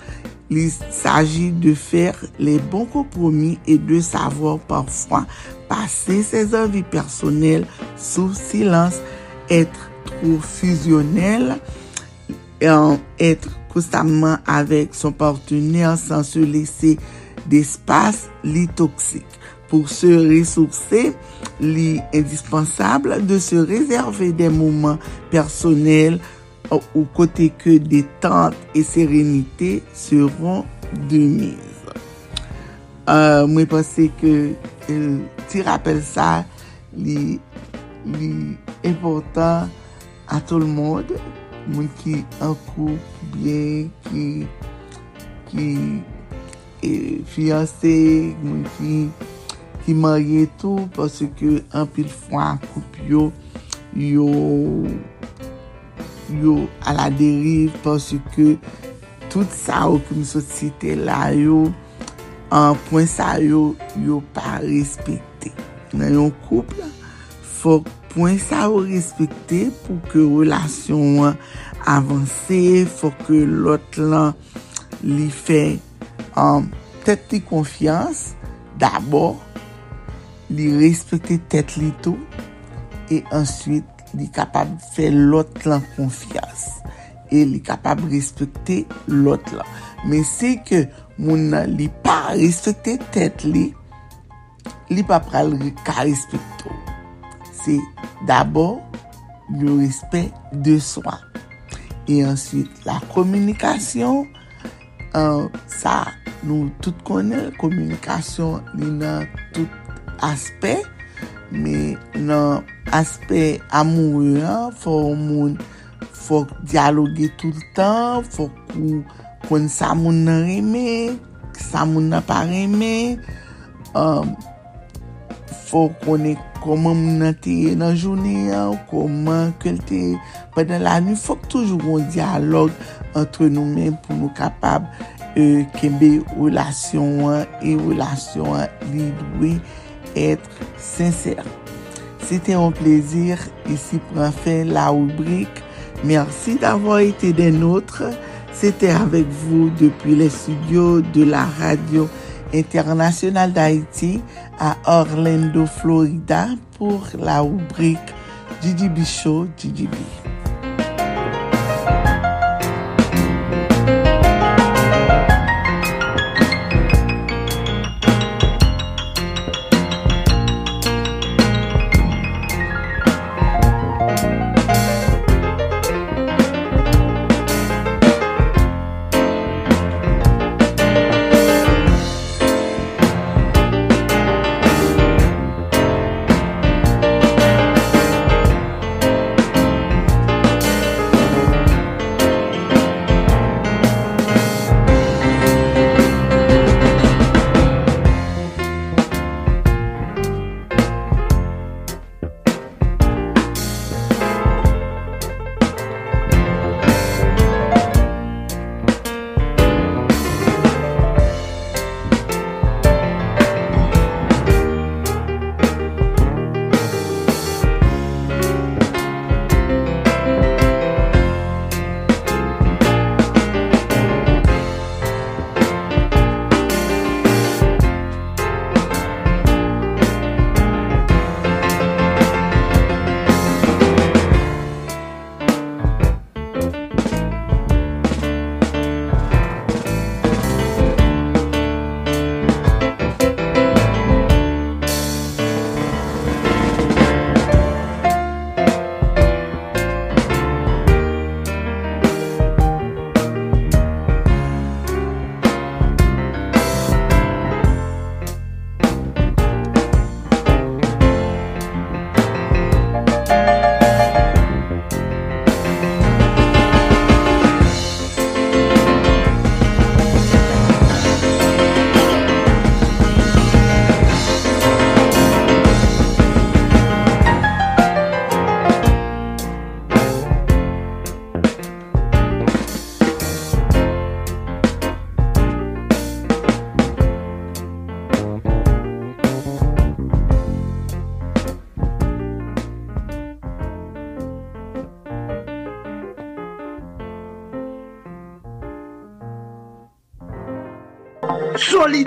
Il s'agit de faire les bons compromis et de savoir parfois passer ses envies personnelles sous silence, être trop fusionnel, en etre konstanman avek son partener san se lese despas li toksik. Pour se ressourcer, il est indispensable de se réserver des moments personnels au côtés que détente et sérénité seront de mise. Euh, moi, je pense que euh, tu rappelles ça, l'important à tout le monde moun ki an kou, biye, ki, ki e, fiyanse, moun ki, ki marye tou, pwase ke an pil fwa koup yo, yo, yo a la deriv, pwase ke tout sa ou koum sosite la yo, an pwen sa yo, yo pa respete. Nan yon koup la, fok pwen sa ou respekte pou ke relasyon an avanse, fò ke lot lan li fe an tet li konfians, d'abor li respekte tet li tou, e answit li kapab fe lot lan konfians, e li kapab respekte lot lan. Men se ke moun nan li pa respekte tet li, li pa pral ka respekte ou. c'est d'abord le respect de soi. Et ensuite, la communication, euh, ça, nous tout connaissons, communication, dans tout aspect, mais dans aspect amoureux, il faut, faut dialoguer tout le temps, il faut qu'on sa moun nan reme, sa moun nan pa reme, euh, Fò konè koman moun nan teye nan jounè an, koman kel teye padan la nou. Fòk toujou goun diyalog antre nou men pou nou kapab e, kembe relasyon an, e relasyon an li dwe etre sincer. Sete an plezir, isi pran fè la rubrik. Mersi d'avon ete den notre. Sete avek vou depi le studio de la radio internasyonal d'Haïti. À Orlando, Florida pour la rubrique GGB Show GGB.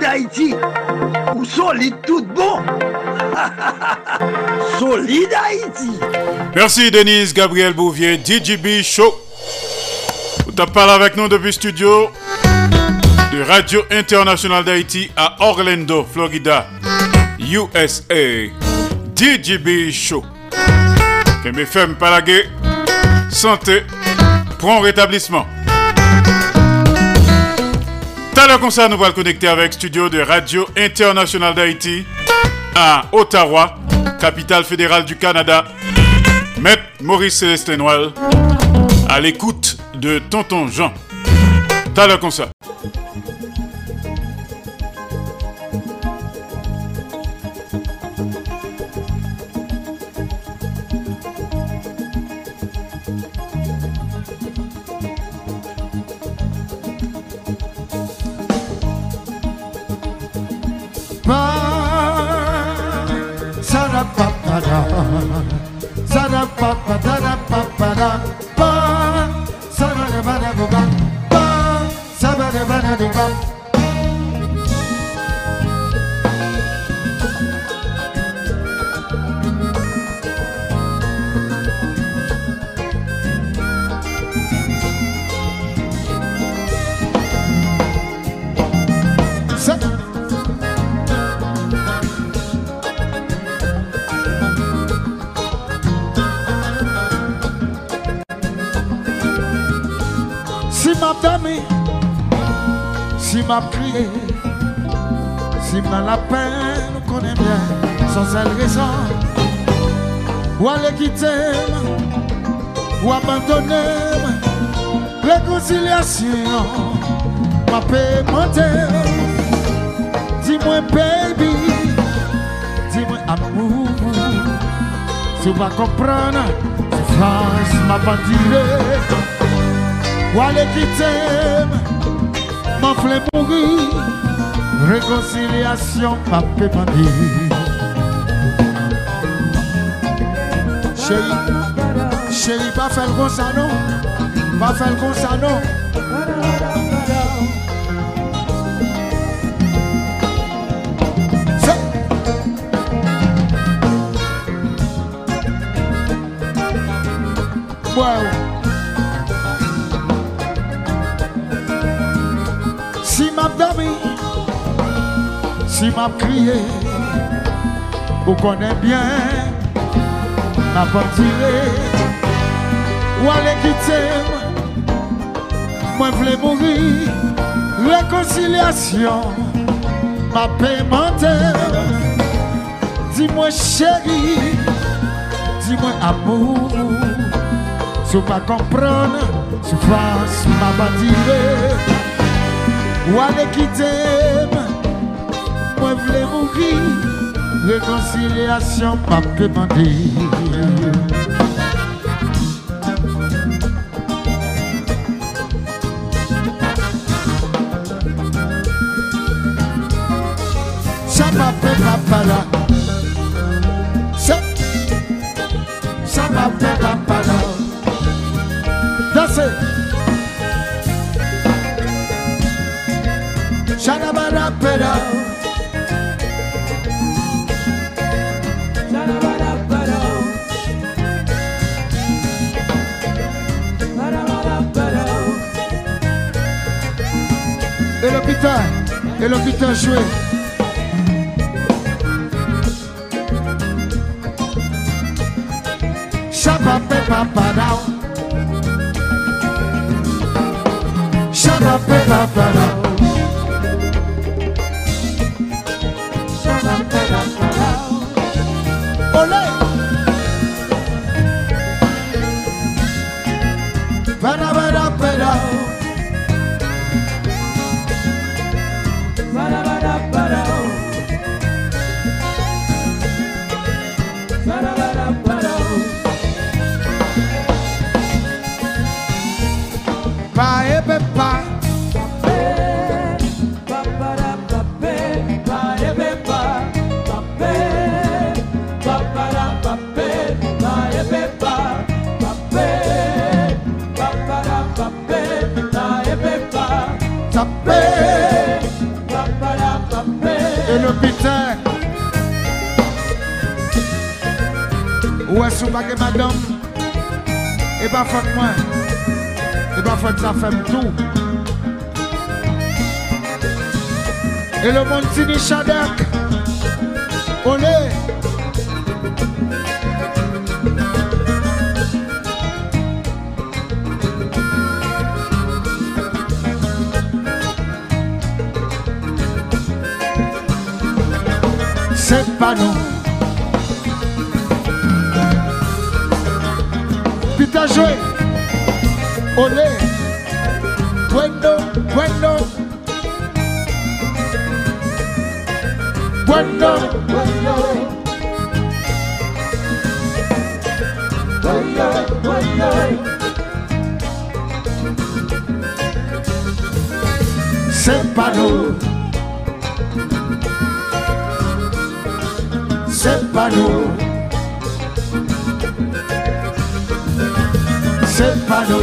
Solid Haïti ou solide tout bon. <laughs> solide Haïti. Merci Denise Gabriel Bouvier, DJB Show. Vous parlé avec nous depuis studio de Radio Internationale d'Haïti à Orlando, Florida, USA. DJB Show. KMFM Palagué, santé, prompt rétablissement. Comme nous allons connecter avec studio de Radio Internationale d'Haïti à Ottawa, capitale fédérale du Canada. Maître Maurice Célestin Noël à l'écoute de Tonton Jean. À l'heure comme ça. Ba ba da da ba ba da ba, sabariba na duba, sabariba na duba. Si m'a la peine, nous connaît bien, sans seule raison, ou aller quitter, ou abandonner, réconciliation, m'a paiementer. Dis-moi, baby, dis-moi, amour, si vous va comprendre, souffrance m'a pas. Ou aller quitter, m'en Réconciliation, pas faire comme ça, non. Pas faire comme ça, non. Wow. Si m'a crié, vous connaissez bien, m'a pas ou aller quitter, moi voulais mourir, réconciliation, m'a paimenté, dis-moi chérie, dis-moi amour, si vous pas comprendre, souffrance m'a pas tiré. Ou aller quitter, vle mouri Rekonsilyasyon pa pe mandi Sa pa pe pa pa la et l'hôpital joué. Shabape papa now. Shabape papa now. Olé! Est-ce que madame? Et pas faute moi. Et pas faute sa femme tout. Et le monde Tini Shadak. Olé. C'est pas nous. bien. Olé. Bueno, bueno. Bueno, bueno. Bueno, bueno. Separou. ce panneau.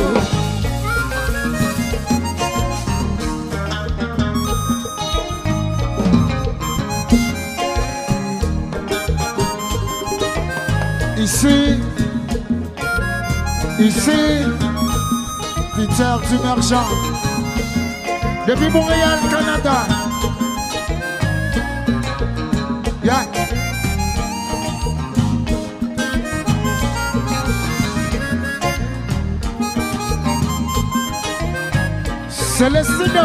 Ici, ici, Peter Dumercan, depuis Montréal, Canada. Celestino.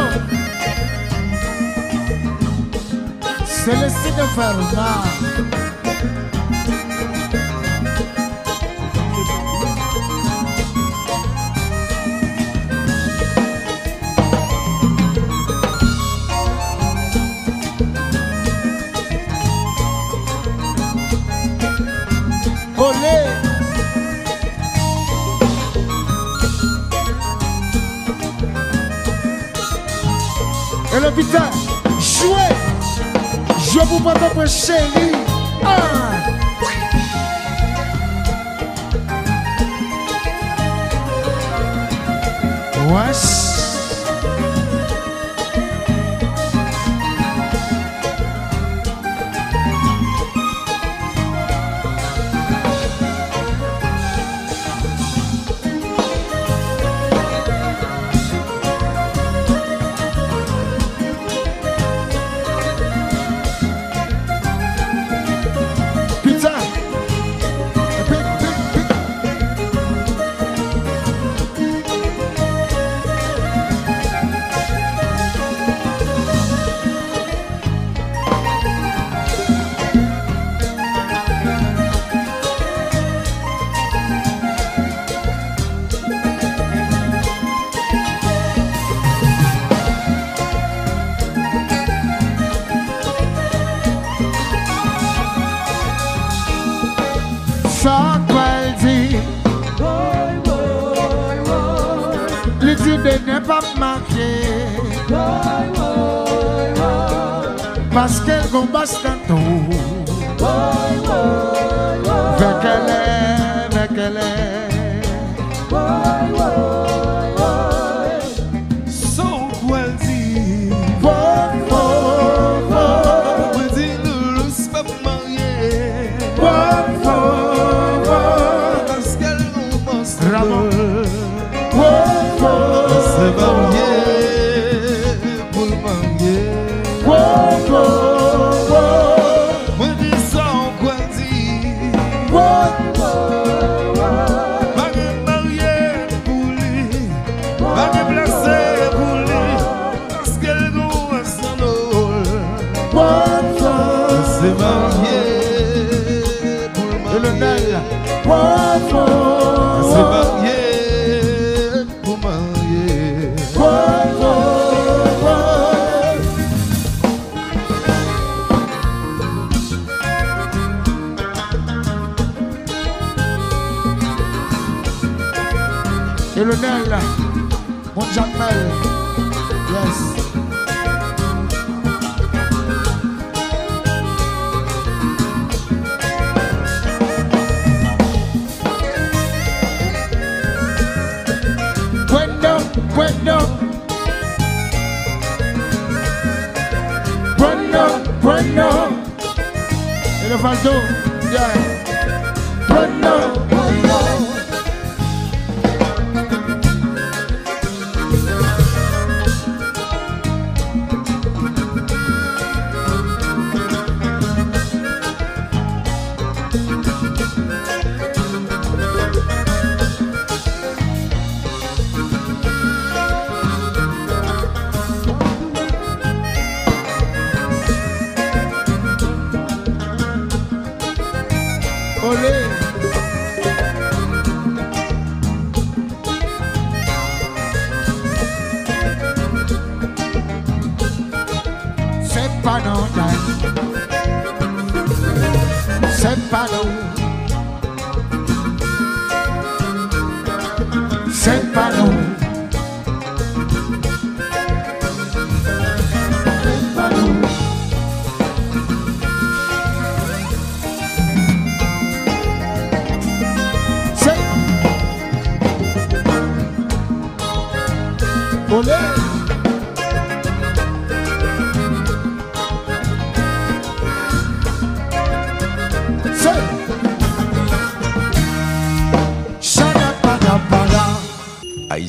Celestino Fernández. was singing.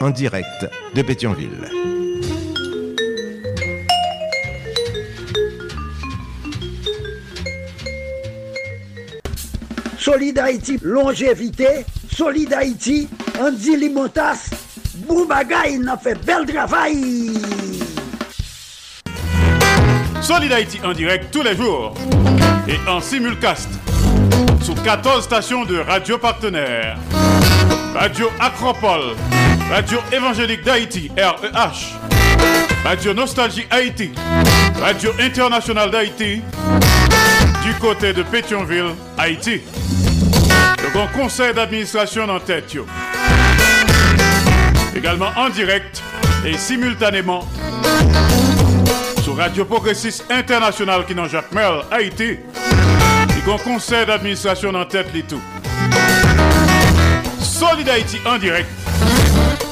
en direct de Pétionville. Solid Haïti, longévité. Solid Haïti, Andy Limotas. Boubagaï, n'a fait bel travail. Solid Haïti en direct tous les jours et en simulcast sur 14 stations de radio partenaires. Radio Acropole, Radio Évangélique d'Haïti, REH, Radio Nostalgie Haïti, Radio Internationale d'Haïti, du côté de Pétionville, Haïti. Le grand conseil d'administration en tête. Également en direct et simultanément sur Radio Progressiste International qui dans Jacques Merle, Haïti. Le grand conseil d'administration en tête. Solid Haïti en direct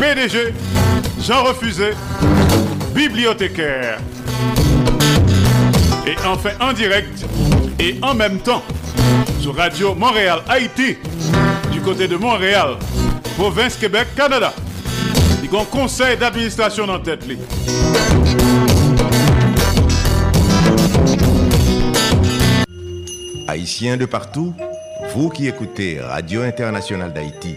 PDG Jean Refusé, bibliothécaire. Et enfin en direct et en même temps sur Radio Montréal Haïti du côté de Montréal, province Québec, Canada. Il y a un conseil d'administration en tête. Haïtiens de partout, vous qui écoutez Radio Internationale d'Haïti,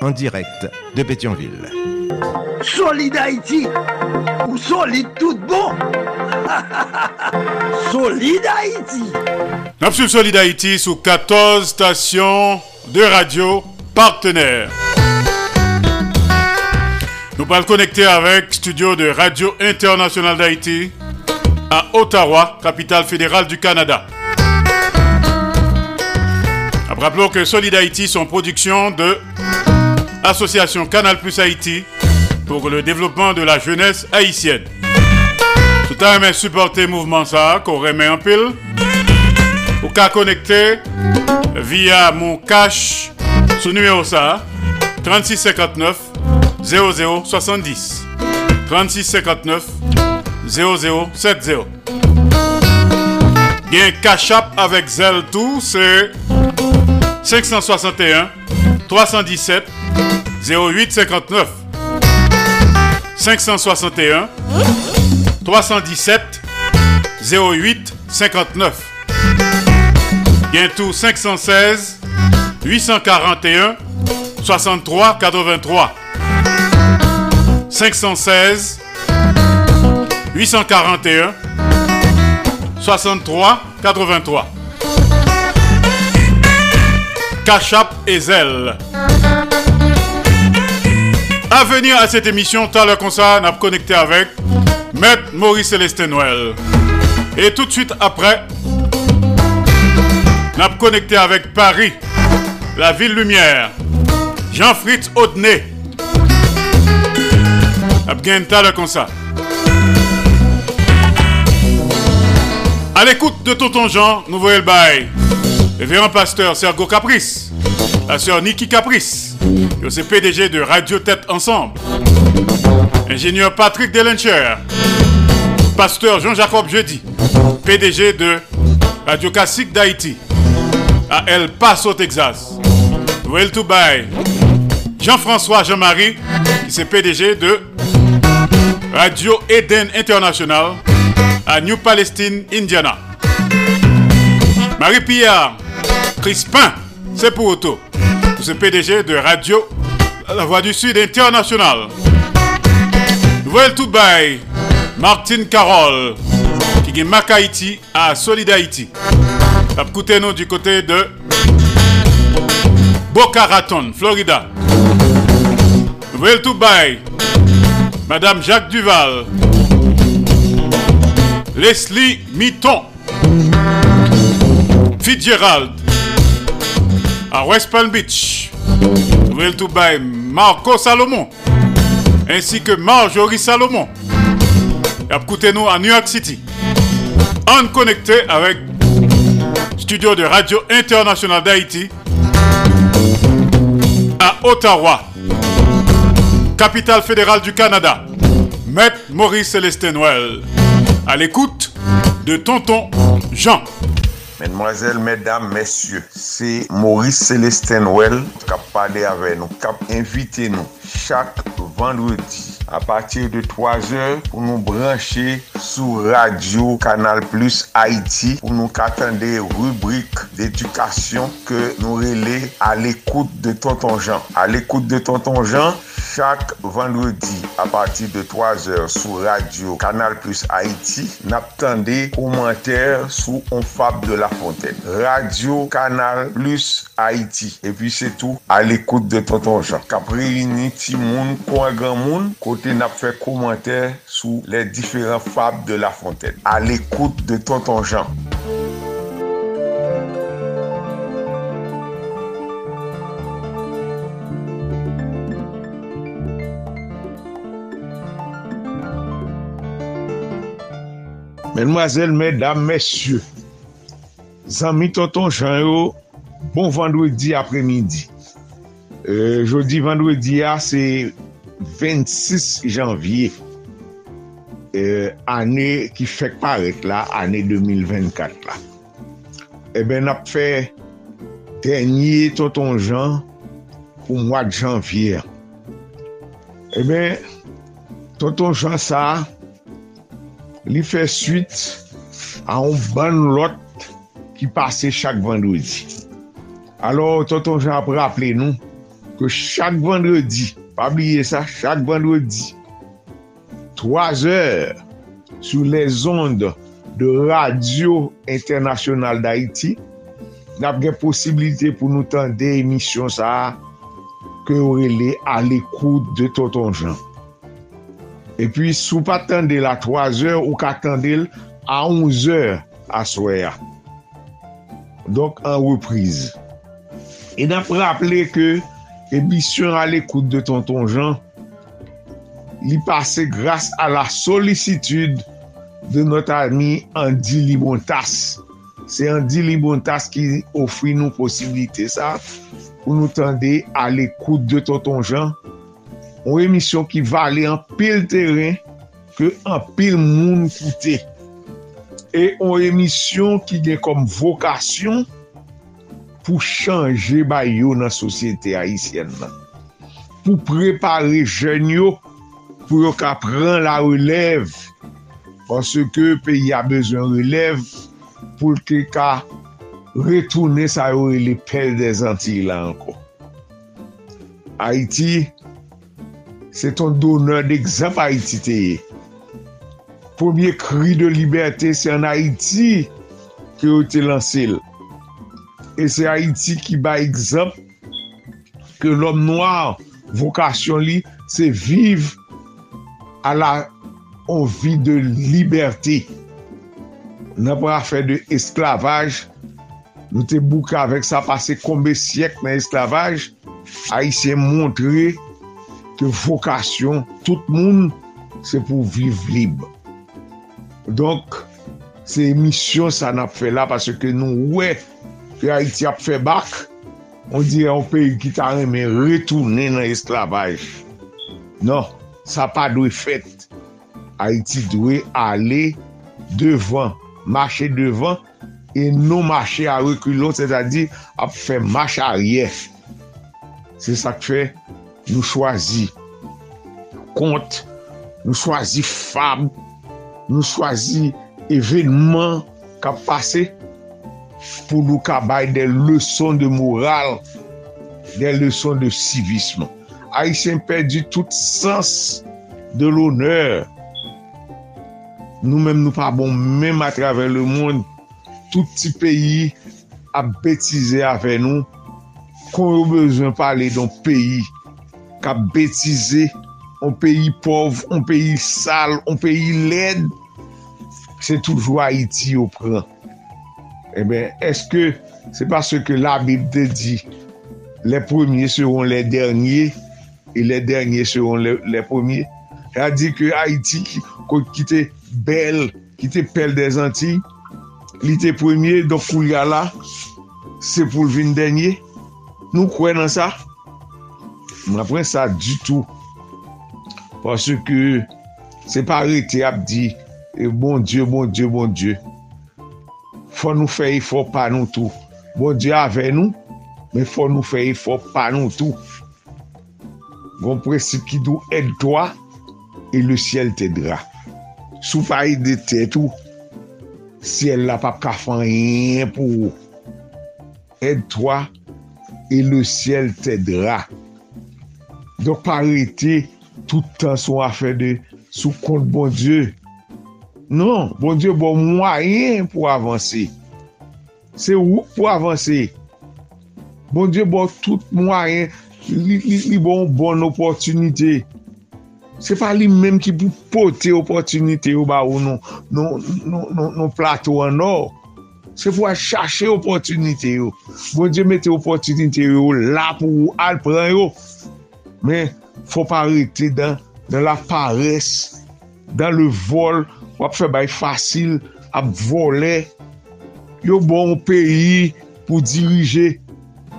en direct de Pétionville. Solid Haïti, ou solide tout bon. <laughs> solide Haïti. Napsule Solid Haïti sous 14 stations de radio partenaires. Nous allons connecter avec studio de Radio Internationale d'Haïti à Ottawa, capitale fédérale du Canada. Rappelons que Solid Haïti sont production de Association Canal Plus Haïti pour le développement de la jeunesse haïtienne. Tout à aimé supporter mouvement ça, qu'on remet en pile. Ou qu'à connecter via mon cash sous numéro ça 3659 0070 3659 0070 Bien cash up avec Zelle tout c'est 561 317 0859 561 317 08 59 Bientôt 516 841 63 83 516 841 63 83 Cachap et Zelle. À venir à cette émission, tout à l'heure comme ça, on a connecté avec Maître Maurice Célestin Noël. Et tout de suite après, on a connecté avec Paris, la ville lumière, Jean-Fritz Audenay. On a gagné tout à l'écoute de Tonton Jean, voyons le bail. Pasteur Sergo Caprice, la sœur Niki Caprice, et aussi PDG de Radio Tête Ensemble. Ingénieur Patrick Delencher, pasteur Jean-Jacob Jeudi, PDG de Radio Classique d'Haïti, à El Paso, Texas. Le tout bail. Jean-François Jean-Marie, qui est PDG de Radio Eden International à New Palestine, Indiana. Marie-Pierre Crispin, c'est pour auto. C'est PDG de Radio La Voix du Sud International. Voyons tout bail. Martine Carole, qui est Mac Haïti à Solid Haïti. Écoutez nous du côté de Boca Raton, Florida. Voyons tout bail. Madame Jacques Duval. Leslie Mitton. Fitzgerald. West Palm Beach. Nous voyons tout bail. Marco Salomon. Ainsi que Marjorie Salomon. Et écoutez-nous à New York City. En connecté avec Studio de Radio International d'Haïti à Ottawa, capitale fédérale du Canada. Maître Maurice Célestin Noël. À l'écoute de Tonton Jean. Mesdemoiselles, mesdames, messieurs, c'est Maurice Célestin Well qui a parlé avec nous, qui a invité nous chaque vendredi. À partir de 3 heures pour nous brancher sur Radio Canal Plus Haïti pour nous attendre rubrique d'éducation que nous relais à l'écoute de Tonton Jean. À l'écoute de Tonton Jean, chaque vendredi à partir de 3 heures sur Radio Canal Plus Haïti, n'attendez commentaires sous On Fab de la Fontaine. Radio Canal Plus Haïti. E pi se tou, al ekoute de Tonton Jean. Kap reyni ti moun, kon gran moun, kote nap fe komantè sou le diferent fab de La Fontaine. Al ekoute de Tonton Jean. Menmoazèl, mèdame, mèsyè, zanmi Tonton Jean yo, Bon vendredi apremidi. Euh, jodi vendredi ah, euh, eh a, se 26 janvye. Euh, ane ki fek paret la, ane 2024 la. Eben ap fe denye toton jan pou mwa de janvye. Eben, eh toton jan sa, li fe suite an ban lot ki pase chak vendredi. Alors, Tonton Jean ap rappele nou ke chak vendredi, pabliye sa, chak vendredi, 3 heures sou les ondes de Radio Internationale d'Haïti nap gen posibilite pou nou tan de emisyon sa ke orele al ekoute de Tonton Jean. E pi sou pa tan de la 3 heures ou ka tan de la a 11 heures a soya. Donk an reprise. E nan praple ke emisyon al ekoute de tonton Jean li pase grase a la solisitude de not ami Andy Limontas. Se Andy Limontas ki ofri nou posibilite sa pou nou tende al ekoute de tonton Jean ou emisyon ki va ale an pil teren ke an pil moun koute. E ou emisyon ki gen kom vokasyon pou chanje bay yo nan sosyete Haitien nan. Pou prepare jen yo pou yo ka pran la relev panse ke peyi a bezon relev pou ke ka retoune sa yo e le pel de zanti la anko. Haiti, se ton donan d'ekzamp Haiti teye. Poumye kri de liberté se an Haiti ki yo te lansil. E se Haiti ki ba ekzamp ke l'om noir vokasyon li se vive a la anvi de liberté. Nan pa fè de esklavaj, nou te bouka avèk sa pase kombe syek nan esklavaj, Haitien montre ke vokasyon tout moun se pou vive libe. Donk, se misyon sa nan fè la pase ke nou wè ouais, ki Haiti ap fe bak, on dire an peyi ki ta reme retounen nan esklavaj. Non, sa pa dwe fet. Haiti dwe ale devan, mache devan, e nou mache a rekulon, se ta di ap fe mache a rief. Se sa k fe, nou chwazi kont, nou chwazi fab, nou chwazi evenman kap pase, pou nou kabay de leson de moral, de leson de sivisme. Haitien perdi tout sens de l'honneur. Nou menm nou pa bon menm a traver le moun. Tout ti peyi a betize ave nou. Kon yo bezwen pale don peyi ka betize, on peyi pov, on peyi sal, on peyi led. Se toujou Haiti yo pran. eh ben, est-ce que c'est parce que la Bible te dit les premiers seront les derniers et les derniers seront les, les premiers? C'est-à-dire que Haïti, qui, qui était belle, qui était belle des Antilles, il était premier, donc il y a là, c'est pour le vin dernier. Nous croyons dans ça? Nous n'apprenons ça du tout. Parce que c'est pas arrêté à dire, eh, bon Dieu, bon Dieu, bon Dieu. fò nou fè yi fò pa nou tou. Bon Diyo avè nou, men fò nou fè yi fò pa nou tou. Gon presip ki dou ed toa, e le siel te dra. Sou fayi de te tou, siel la pap ka fan yin pou. Ed toa, e le siel te dra. Dok parite, toutan sou afe de sou kont bon Diyo. Non, bon Diyo bon mwayen pou avanse. Se ou pou avanse. Bon Diyo bon tout mwayen, li, li, li bon bon opotunite. Se pa li menm ki pou pote opotunite ou ba ou nou non, non, non, non, non plato anor. Se pou a chache opotunite yo. Bon Diyo mette opotunite yo la pou al pran yo. Men, fò pa rete dan, dan la pares, dan le vol, wap fe bay fasil, ap vole, yo bon peyi pou dirije.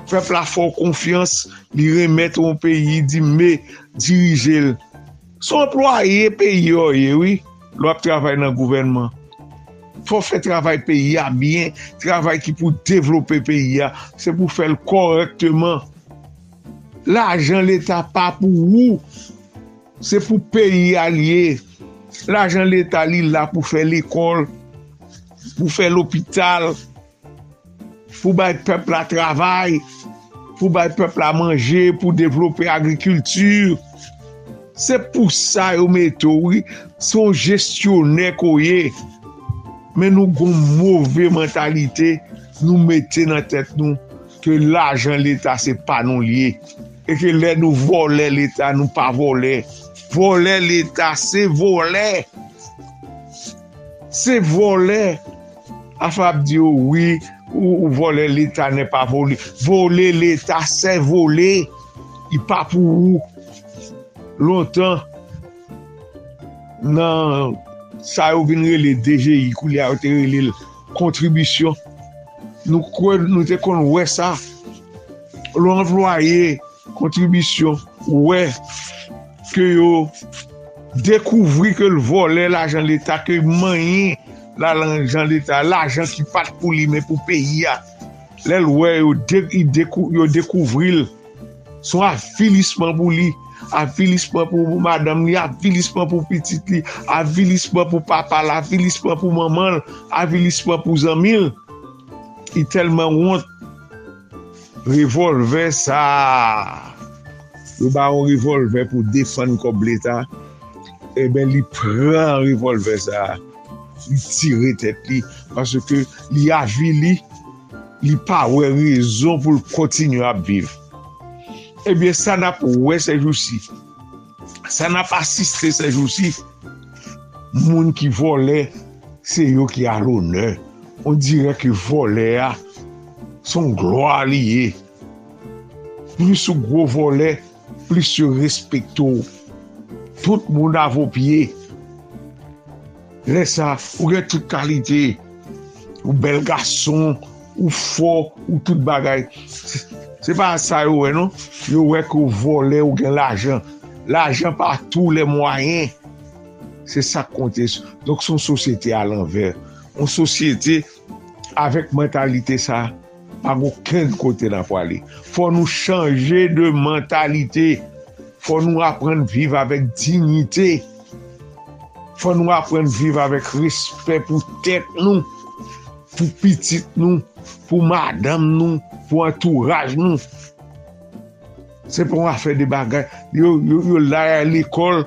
Fef la fò konfians, li remet an peyi, di me dirije l. Son ploye peyi yo yewi, lo ap travay nan gouvenman. Fò fè travay peyi ya bien, travay ki pou devlope peyi ya, se pou fèl korektman. L'ajan l'Etat pa pou ou, se pou peyi ya liye. L'ajan l'Etat li la pou fè l'ekol, pou fè l'opital, pou bay pepl la travay, pou bay pepl la manje, pou devlopè agrikultur. Se pou sa yo metou, son gestionè koye. Men nou goun mouvè mentalite, nou metè nan tèt nou ke l'ajan l'Etat se pa non liye. E ke lè nou volè l'Etat, nou pa volè. vole l'Etat, se vole. Se vole. Afab diyo, oui, ou, ou vole l'Etat ne pa vole. Vole l'Etat, se vole. I pa pou ou. Lontan, nan, sa yo vinre le DGI, kou li a otere le kontribisyon. Nou, nou te kon wè sa. L'envloye kontribisyon, wè. ke yo dekouvri ke l volè l'ajan l'Etat, ke manyen l'ajan l'Etat, l'ajan ki pat pou li men pou peyi ya. Lè l wè yo, de, dekou, yo dekouvri l, son afilisman pou li, afilisman pou madame li, afilisman pou pitit li, afilisman pou papa la, afilisman pou maman, afilisman pou zamil. I telman wont revolve sa... yo ba an revolve pou defan kob l'Etat, e ben li pran revolve sa, li tire tet li, parce ke li avi li, li pa wè rezon pou l'kontinu ap viv. Eh Ebyen, sa na pou wè se jousi, Sa na pa asiste se jousi, Moun ki vole, se yo ki alone. On dire ki vole a, son gloa liye. Plus ou gro vole, plus yo respekto Tout moun avopye. Lè sa, ou gen tout kalite. Ou bel gason, ou fò, ou tout bagay. Se pa sa yo wè non? Yo wè kou vole ou gen l'ajan. L'ajan pa tou le mwayen. Se sa konte. Donk son sosyete al anver. On sosyete avèk mentalite sa. pa go ken kote nan fwa li. Fwa nou chanje de mentalite, fwa nou apren vive avèk dignite, fwa nou apren vive avèk respect pou tèt nou, pou pitit nou, pou madame nou, pou entouraj nou. Se pou an fè de bagay, yo, yo, yo la a l'ekol,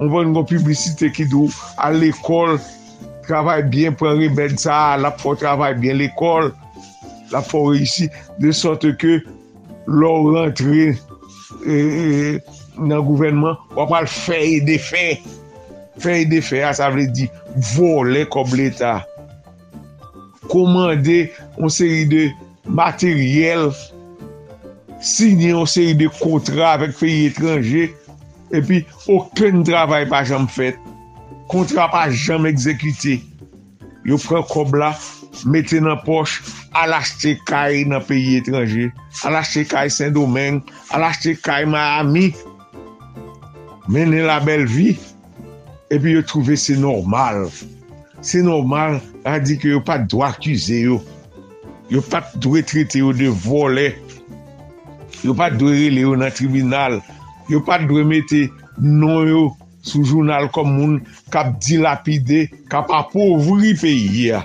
on vè yon publicite ki dou, a l'ekol, travay bien, pou an rebel sa, la pou travay bien l'ekol, la fò reisi, de sote ke lò rentre e, nan gouvenman, wapal al de fèye. Fèye de fèye, a sa vle di, vole kob l'Etat. Komande on seri de materyel, signe on seri de kontra avèk fèye etranje, epi, okèn travay pa jam fèt. Kontra pa jam ekzekite. Yo pren kob la, mette nan poch, alaste kay nan peyi etranje, alaste kay Saint-Domingue, alaste kay Miami, menen la bel vi, epi yo trouve se normal. Se normal, a di ki yo pat dwa akuse yo, yo pat dwe trete yo de vole, yo pat dwe rele yo nan tribunal, yo pat dwe mette non yo sou jounal kom moun kap dilapide, kap apovri peyi ya.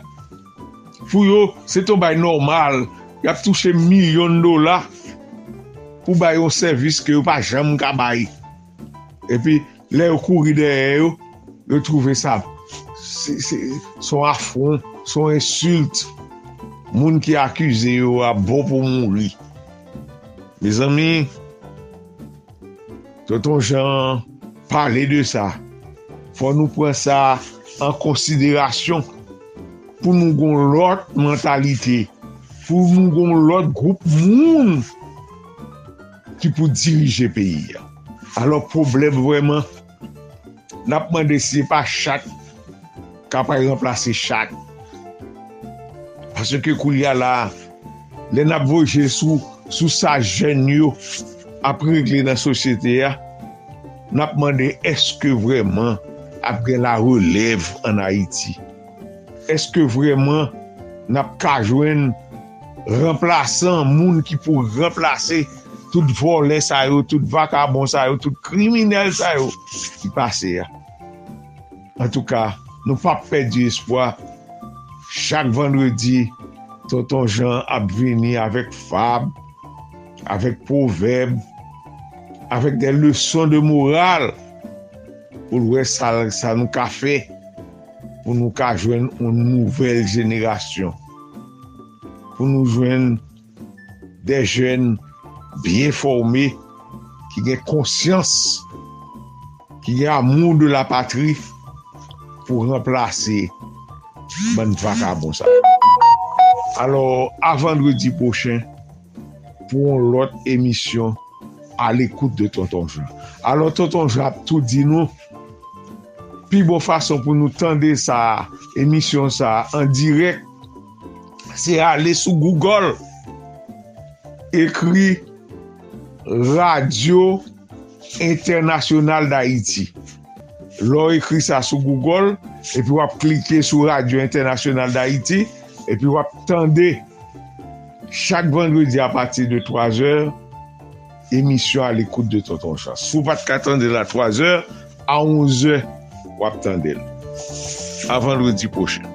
Fou yo, se ton bay normal, yap touche milyon dola pou bay yon servis ke yo pa jam ka bay. E pi, le yo kouri de yo, yo trouve sa. Se, se, son afron, son insult, moun ki akuse yo a bo pou moun li. Me zami, to ton jan, pale de sa. Fwa nou pren sa an konsiderasyon pou nou gon lot mentalite, pou nou gon lot group moun ki pou dirije peyi. Alors problem vreman, napman desi pa chak kapay remplase chak. Pase ke kou ya la, le nap voje sou, sou sa jen yo apre regle nan sosyete ya, napman de eske vreman apre la releve an Haiti. eske vreman nap kajwen remplasan moun ki pou remplase tout vole sa yo, tout vakabon sa yo, tout kriminel sa yo ki pase ya. En tou ka, nou pa pedi espoi, chak vendredi, tonton Jean ap vini avèk fab, avèk poveb, avèk de leson de moral, pou lwè sa, sa nou ka fe, pou nou ka jwen ou nouvel jenerasyon. Pou nou jwen de jwen bien formé ki gen konsyans, ki gen amou de la patri pou remplase ban vakabon sa. Alors, avan dredi pochen, pou an lot emisyon al ekoute de Tonton Jean. Alors, Tonton Jean tout di nou pi bon fason pou nou tende sa emisyon sa an direk. Se ale sou Google ekri Radio Internasyonal d'Haïti. Lò ekri sa sou Google epi wap klike sou Radio Internasyonal d'Haïti epi wap tende chak vendredi a pati de 3 or emisyon al ekoute de Tonton Chas sou pat katande la 3 or a 11 or wap tande. Avan lwen di pochen.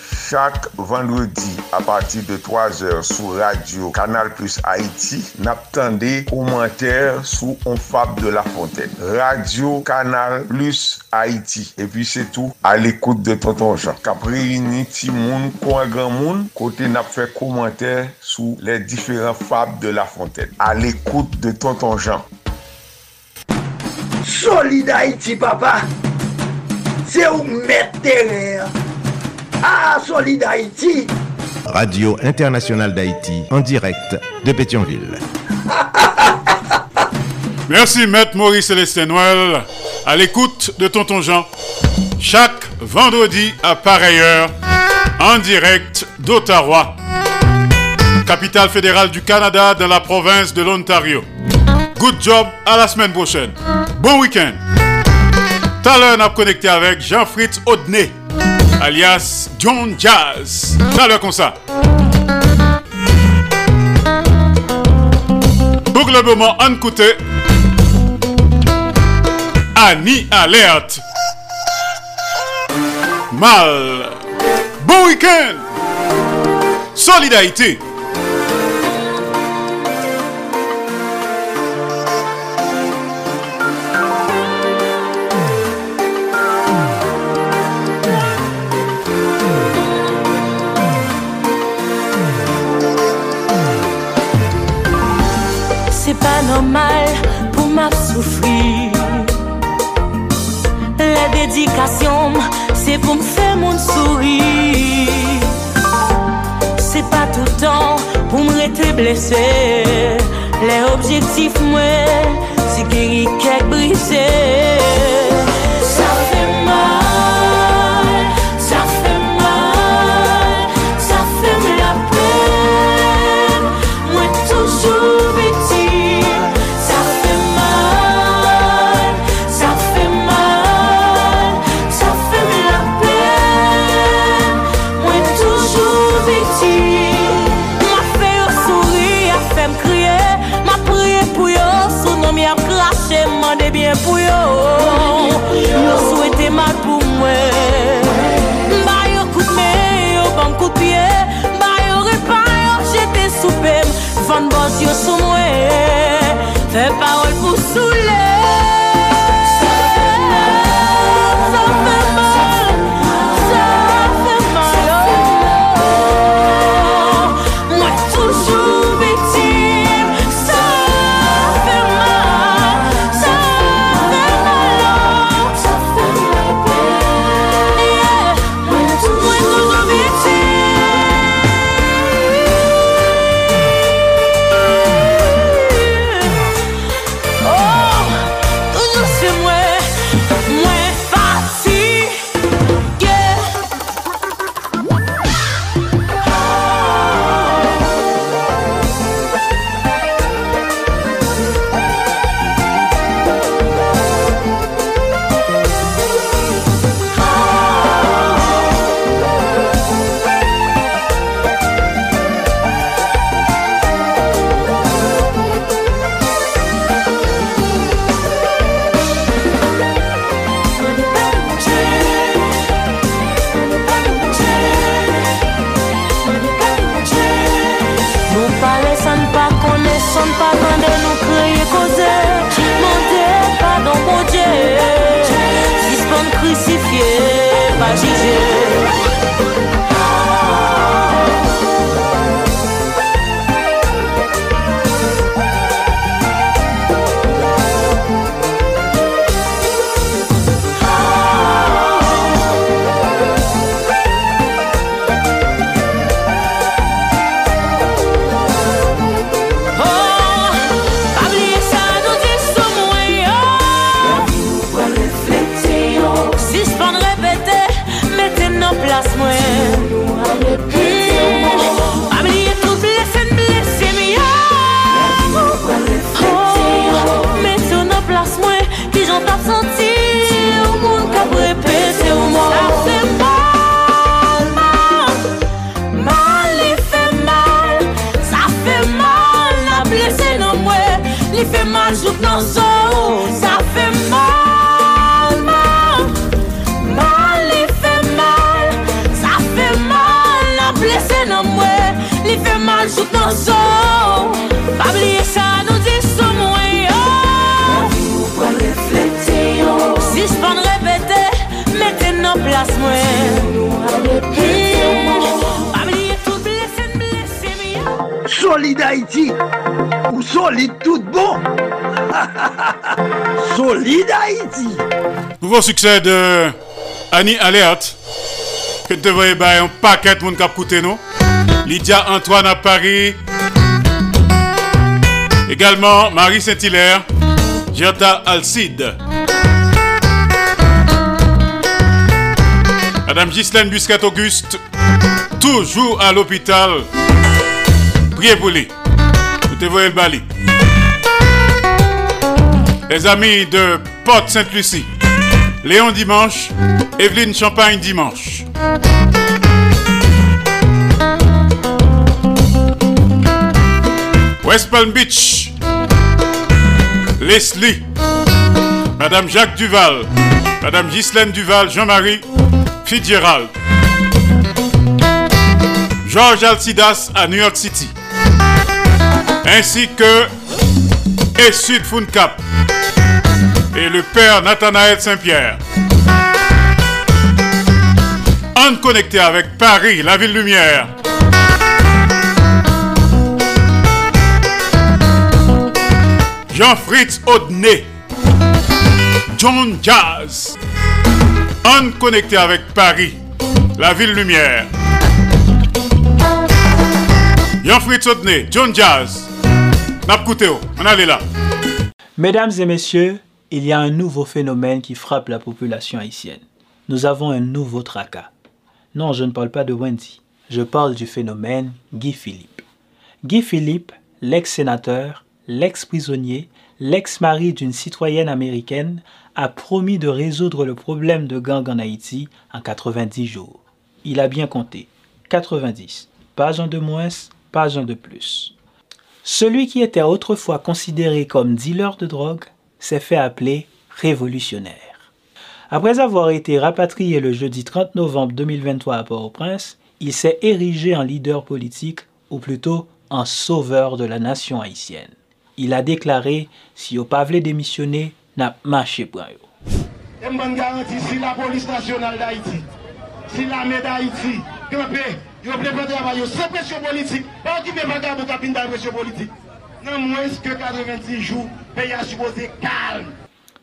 Chak vendredi a pati de 3 or sou radio Kanal Plus Haiti nap tende komenter sou On Fab de la Fontaine. Radio Kanal Plus Haiti. E pi se tou al ekoute de Tonton Jean. Kapri ni ti moun kwa gran moun kote nap fè komenter sou le diferent Fab de la Fontaine. Al ekoute de Tonton Jean. Solid Haiti papa! Se ou met terre! Ah, Solid Haïti. Radio Internationale d'Haïti, en direct de Pétionville. Merci, Maître Maurice Célestin Noël, à l'écoute de Tonton Jean, chaque vendredi à pareille heure, en direct d'Ottawa, capitale fédérale du Canada, dans la province de l'Ontario. Good job, à la semaine prochaine. Bon week-end. Tout à l'heure, on a connecté avec Jean-Fritz Audney, alias John Jazz. À l'heure comme ça. Pour le moment, on écoute Annie Alerte. Mal. Bon week-end. Solidarité. Meditasyon Se pou m fè moun souri Se pa toutan Pou m rete blese Le objektif mwen Se geri kek brise Succès de Annie Alert. Que te voyez bah, un paquet de monde qui a nous. Lydia Antoine à Paris. Également Marie Saint-Hilaire. Gerta Alcide. Madame Ghislaine Buscat Auguste. Toujours à l'hôpital. Priez pour lui. Vous te voyez le bali. Les amis de Porte Sainte-Lucie. Léon Dimanche, Evelyne Champagne Dimanche. West Palm Beach, Leslie, Madame Jacques Duval, Madame Ghislaine Duval, Jean-Marie Fitzgerald, Georges Alcidas à New York City, ainsi que et Sud Cap et le père Nathanaël Saint-Pierre. On connecté avec Paris, la ville lumière. Jean-Fritz Audenay. John Jazz. On connecté avec Paris, la ville lumière. Jean-Fritz Audenay, John Jazz. Napkouteo, on allait là. Mesdames et messieurs, il y a un nouveau phénomène qui frappe la population haïtienne. Nous avons un nouveau tracas. Non, je ne parle pas de Wendy. Je parle du phénomène Guy Philippe. Guy Philippe, l'ex-sénateur, l'ex-prisonnier, l'ex-mari d'une citoyenne américaine, a promis de résoudre le problème de gang en Haïti en 90 jours. Il a bien compté. 90. Pas un de moins, pas un de plus. Celui qui était autrefois considéré comme dealer de drogue s'est fait appeler révolutionnaire. Après avoir été rapatrié le jeudi 30 novembre 2023 à Port-au-Prince, il s'est érigé en leader politique, ou plutôt en sauveur de la nation haïtienne. Il a déclaré si au pas démissionner, n'a marché yo. Et je garantis si la police nationale d'Haïti, si l'armée d'Haïti, campé, yo préparé travail, sans pression politique, pas qui peut pas capine de pression politique. Non moins que 90 jours, le pays a supposé calme.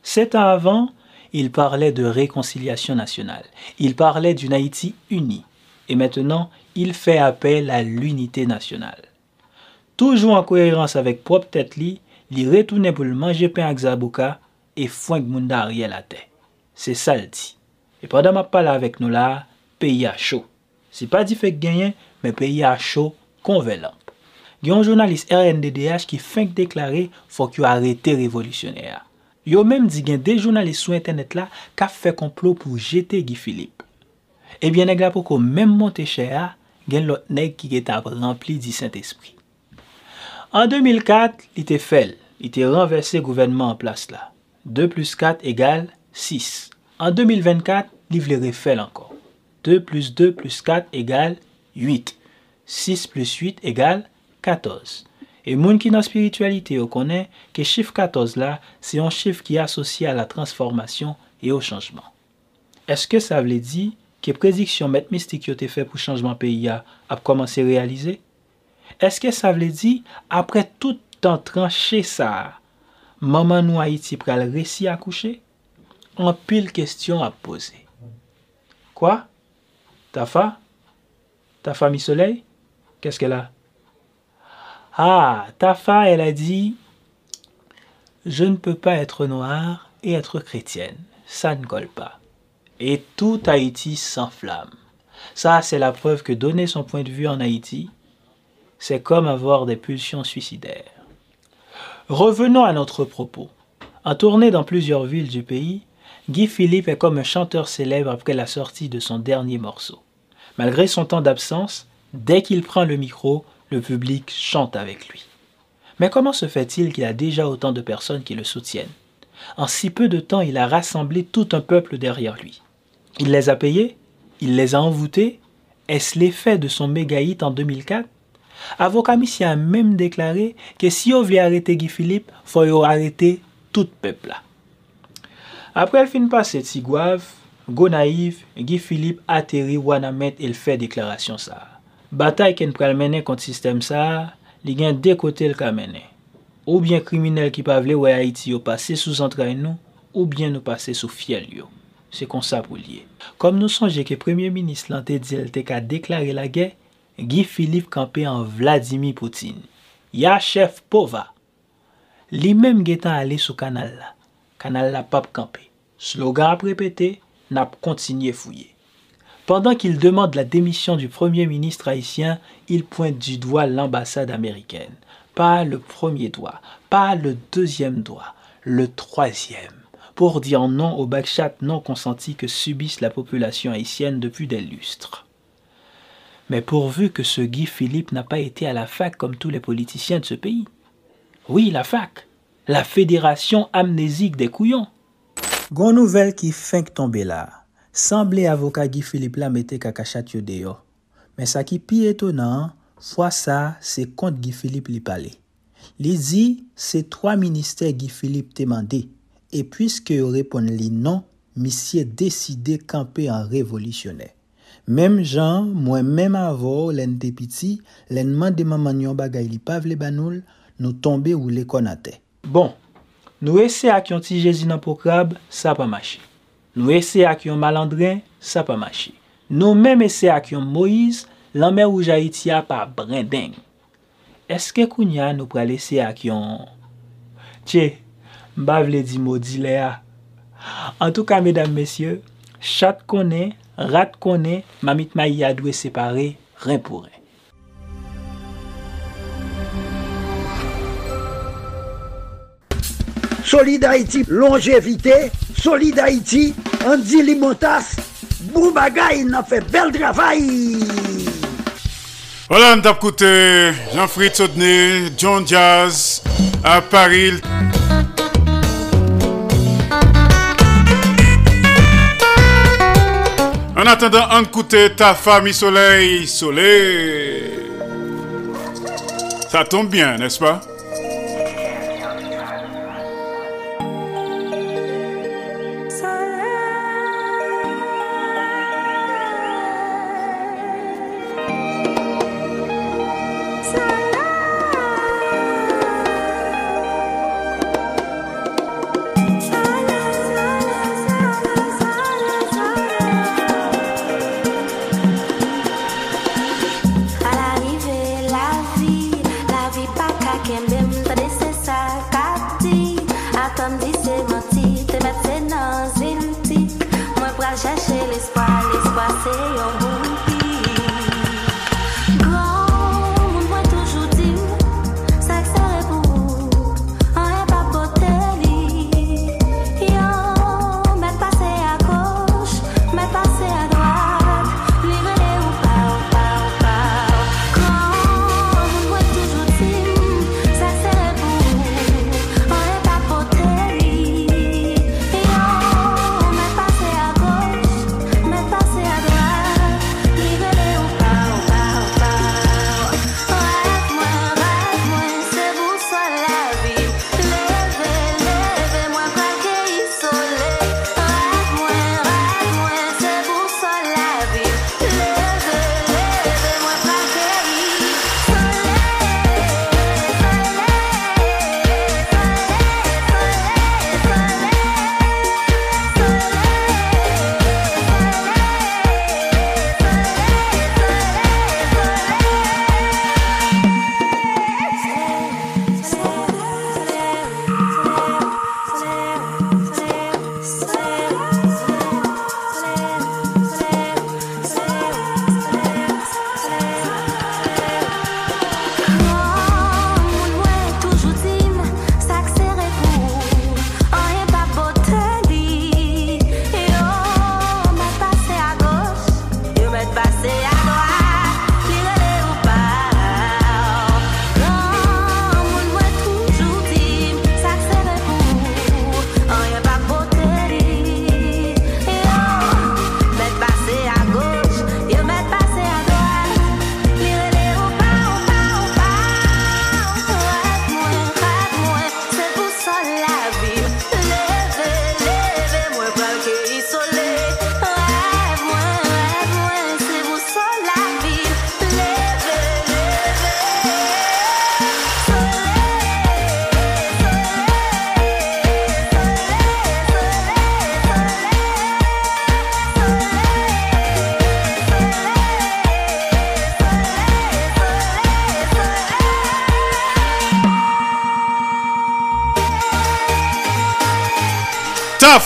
Sept ans avant, il parlait de réconciliation nationale. Il parlait d'une Haïti unie. Et maintenant, il fait appel à l'unité nationale. Toujours en cohérence avec propre tête li, il retournait pour le manger pain avec Zabouka et foin moun Ariel à terre. C'est ça le dit. Et pendant ma parle avec nous là, pays a chaud. C'est pas dit fait gagner, mais pays a chaud convelant. gen yon jounalist RNDDH ki fink deklare fok yo arete revolisyonè a. Yo menm di gen de jounalist sou internet la ka fe komplo pou jete Guy Philippe. Eh Ebyen neg la pou ko menm monte chè a, gen lot neg ki get ap rempli di Saint-Esprit. An 2004, li te fel, li te renverse gouvenman an plas la. 2 plus 4 egal 6. An 2024, li vle refel ankon. 2 plus 2 plus 4 egal 8. 6 plus 8 egal 9. 14. Et moun qui dans spiritualité connaît que chiffre 14 là, c'est un chiffre qui est associé à la transformation et au changement. Est-ce que ça veut dire que que prédiction mystique yo te fait pour changement pays a, a commencé réaliser? Est-ce que ça veut dire, après tout temps tranché ça, maman nous Haïti pral réussi à coucher? En pile question à poser. Quoi? Tafa? Tafa mi soleil? Qu'est-ce qu'elle a? Ah, Tafa, elle a dit, je ne peux pas être noire et être chrétienne. Ça ne colle pas. Et tout Haïti s'enflamme. Ça, c'est la preuve que donner son point de vue en Haïti, c'est comme avoir des pulsions suicidaires. Revenons à notre propos. En tournée dans plusieurs villes du pays, Guy Philippe est comme un chanteur célèbre après la sortie de son dernier morceau. Malgré son temps d'absence, dès qu'il prend le micro, le public chante avec lui. Mais comment se fait-il qu'il a déjà autant de personnes qui le soutiennent? En si peu de temps, il a rassemblé tout un peuple derrière lui. Il les a payés? Il les a envoûtés? Est-ce l'effet de son méga hit en 2004 Avocat Missi a même déclaré que si on veut arrêter Guy Philippe, faut yo arrêter tout peuple. Après le fin passé de Sigouave, go naïf, Guy Philippe atterri wana met et fait déclaration ça. Batay ken pral mene kont sistem sa, li gen dekote l ka mene. Ou bien kriminel ki pa vle wè Haiti yo pase sou zantray nou, ou bien nou pase sou fiel yo. Se kon sa pou liye. Kom nou sonje ke Premier Ministre lan te dil te ka deklare la ge, Guy Philippe kampe an Vladimir Poutine. Ya chef pova. Li menm getan ale sou kanal la. Kanal la pap kampe. Slogan ap repete, nap kontinye fouye. Pendant qu'il demande la démission du Premier ministre haïtien, il pointe du doigt l'ambassade américaine. Pas le premier doigt, pas le deuxième doigt, le troisième, pour dire non au backchat non consenti que subissent la population haïtienne depuis des lustres. Mais pourvu que ce Guy Philippe n'a pas été à la fac comme tous les politiciens de ce pays. Oui, la fac, la fédération amnésique des couillons. Gon nouvelle qui fin tomber là. Semble avoka Guy Philippe la mette kakachat yo deyo. Men sa ki pi etonan, fwa sa se kont Guy Philippe li pale. Li di se 3 minister Guy Philippe te mande. E pwiske yo repon li non, misye deside kampe an revolisyonè. Mem jan, mwen mem avor len te piti, len man de maman yon bagay li pav le banoul, nou tombe ou le konate. Bon, nou ese ak yon ti jezi nan pokrab, sa pa mache. Nou ese ak yon malandren, sa pa machi. Nou menm ese ak yon Moïse, lanme ou jaitia pa brendeng. Eske kounya nou pral ese ak yon... Tche, mbav le di modi le a. En tou ka, medam, mesye, chat konen, rat konen, mamit ma yi adwe separe, ren pou ren. Solid Haïti, longévité. Solid Haïti, Andy Limotas. Boubagaï, n'a fait bel travail. Voilà, on Jean-Fritz Odney, John Jazz, à Paris. En attendant, on écoute ta famille soleil, soleil. Ça tombe bien, n'est-ce pas?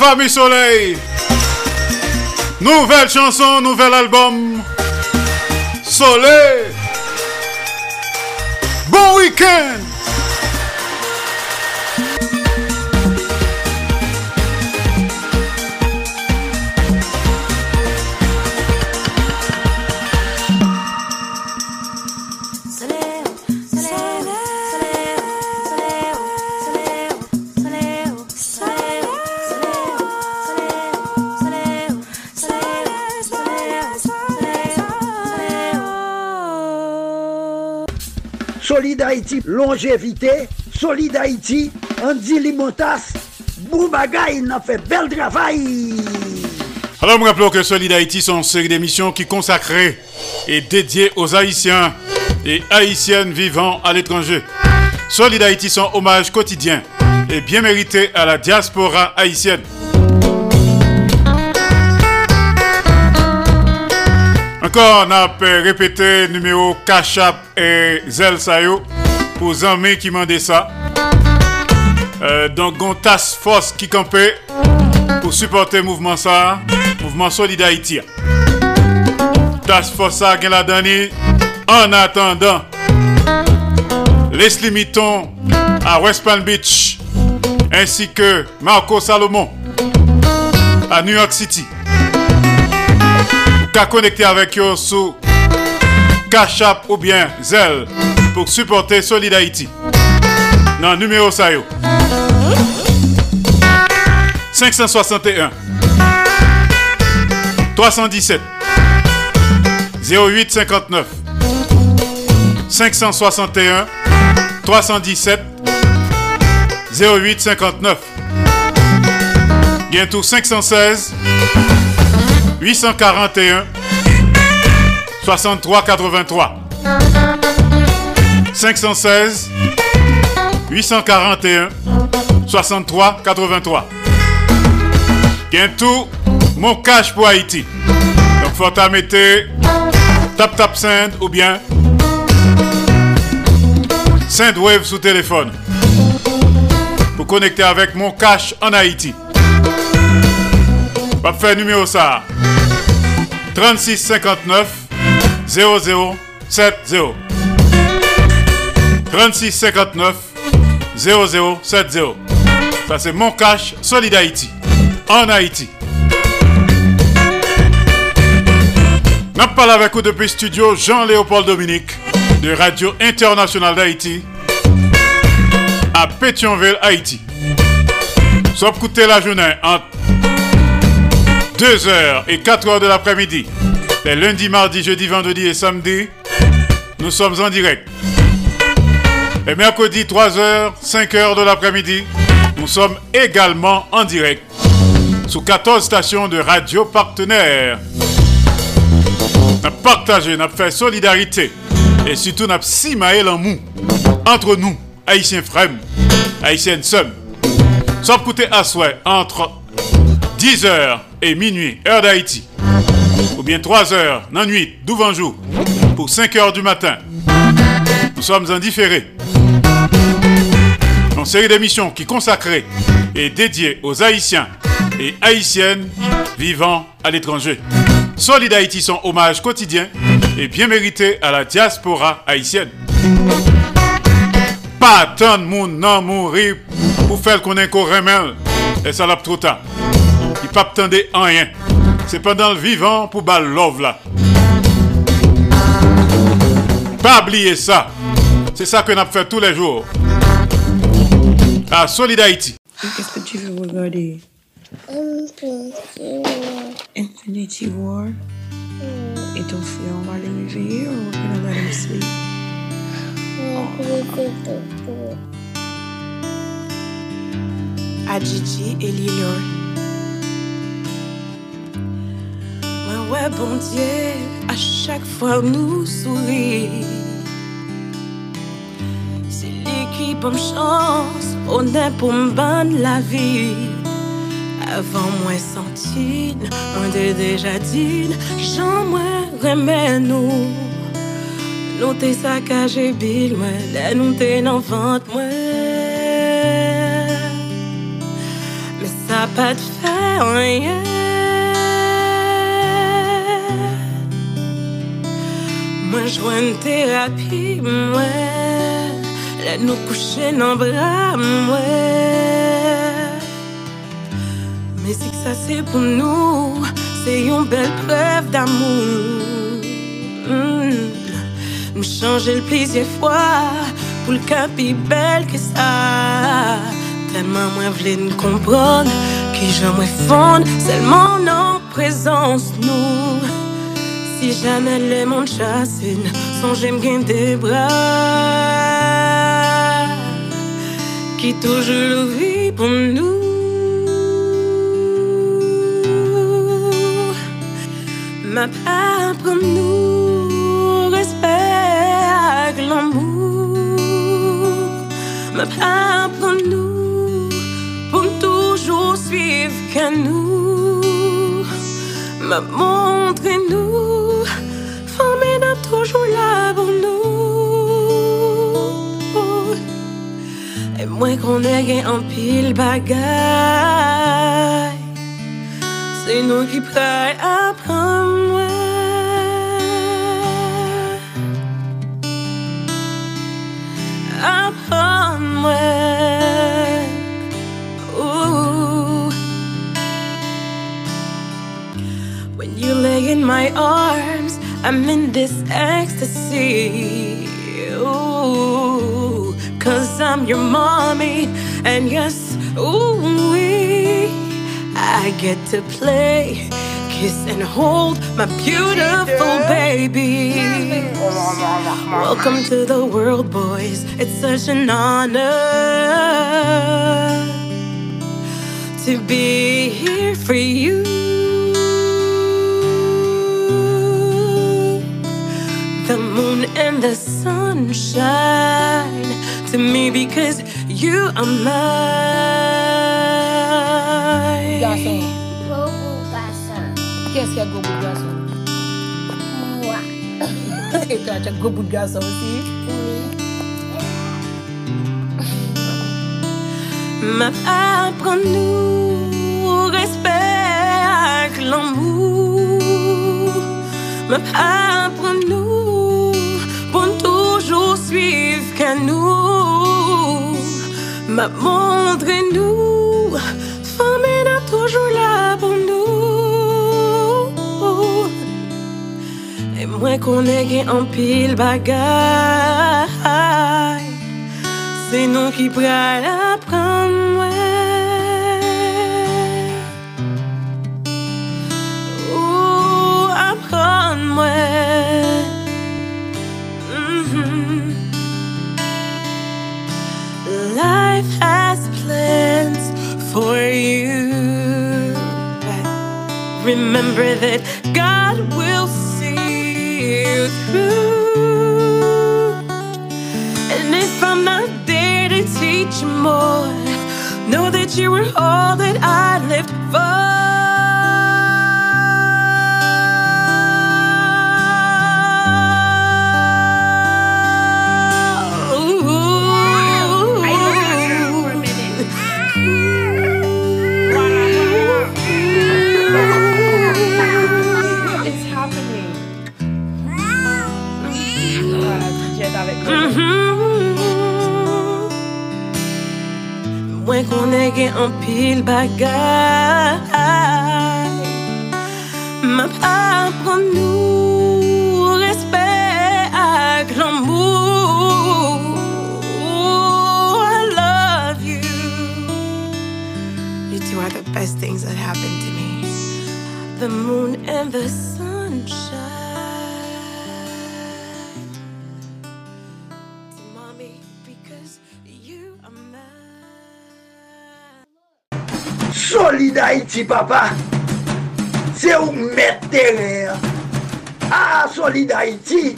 Famille Soleil. Nouvelle chanson, nouvel album. Soleil. Bon week-end. Longévité. Solid Haïti, Andy Limotas. Boubagaï, il a fait bel travail. Alors, nous rappelons que Solid Haïti sont une série d'émissions qui consacrées et dédiées aux Haïtiens et Haïtiennes vivant à l'étranger. Solid Haïti sont hommage quotidien et bien mérité à la diaspora haïtienne. Encore, on a répété numéro Kachap et Zel Sayo amis qui m'ont dit ça. Donc, on task force qui campait pour supporter le mouvement ça, mouvement Solid Haïti. Task force ça, la dani. En attendant, Leslie Mitton à West Palm Beach, ainsi que Marco Salomon à New York City. Qu'à connecter avec eux sur Cash App ou bien Zelle pour supporter Solid Haïti. Non, numéro ça yo. 561 317 0859 561 317 0859 Bientôt 516 841 63 83 516 841 63 83 Bientôt mon cash pour Haïti. Donc faut mettre tap tap send ou bien send wave sous téléphone pour connecter avec mon cash en Haïti. Va faire numéro ça. 36 59 0070 36 59 0070 Ça c'est mon cash Solid Haïti en Haïti. N'a parlé avec vous depuis studio Jean-Léopold Dominique de Radio Internationale d'Haïti à Pétionville, Haïti. Soit coûter la journée entre 2h et 4h de l'après-midi. Les lundis, mardis, jeudi, vendredi et samedi, nous sommes en direct. Les mercredis, 3h, 5h de l'après-midi, nous sommes également en direct sous 14 stations de radio partenaires. Nous partagé, nous fait solidarité et surtout nous simaé l'amour entre nous, Haïtiens frères, Haïtiennes sœurs. Sauf coûter à souhait entre 10h et minuit, heure d'Haïti. Ou bien 3h dans la nuit, d'où jour, pour 5h du matin. Nous sommes en différé. Une série d'émissions qui consacrée et dédiée aux Haïtiens et Haïtiennes vivant à l'étranger. Solid Haïti, son hommage quotidien et bien mérité à la diaspora haïtienne. Pas tant de monde non mourir pour faire qu'on qu'on remel et ça l'a trop tard. Il pas attendre en rien. C'est pendant le vivant pour bal love là. Pas oublier ça. C'est ça que nous fait tous les jours. À Solid Haïti. Qu'est-ce que tu veux regarder? Infinity War. Et ton frère, on va les réveiller ou on va let him sleep? Gigi et Lilo. Ouais, ouais, bon Dieu, à chaque fois nous sourit. C'est lui qui pomme chance, on est pour me bonne la vie. Avant moi senti, on t'a déjà dit, j'en moi remets nous. Nous t'es saccagé bill, moi, là nous t'es vente, moi. Mais ça pas de fait rien. Moi, je une nous coucher dans les bras. Mais si que ça c'est pour nous, c'est une belle preuve d'amour. Mm. Nous changer le plaisir fois pour le cas plus que ça. Tellement moi voulais nous comprendre que j'aimerais fondre seulement en présence nous. Si jamais qui toujours vit pour nous. Ma part pour nous, respect l'amour. Ma part pour nous, pour toujours suivre qu'à nous. Ma montre nous, n'a toujours là pour nous. Et moi qu'on ait en pile bagaille. C'est nous qui prêts à prendre moi. À prendre moi. Ooh. When you lay in my arms, I'm in this ecstasy. I'm your mommy, and yes, ooh, I get to play, kiss and hold my beautiful baby. Welcome to the world, boys. It's such an honor to be here for you. The moon and the sun shine to me because you are mine. Garçon. Qu'est-ce qu'il y a gros bout de garçon Moi. Et toi, tu as gros bout de garçon aussi Ma apprends-nous respect avec l'amour. Ma apprends-nous suivre qu'à nous. Ma montre-nous, femme est toujours là pour nous. Et moi qu'on ait en pile bagaille. C'est nous qui prêts Life has plans for you. Remember that God will see you through. And if I'm not there to teach you more, know that you were all that I lived for. Part pour nous respect avec l'amour I love you. You two are the best things that happened to me. The moon and the sunshine Solid Haïti, papa. C'est où mettre terre. Ah, Solid Haïti.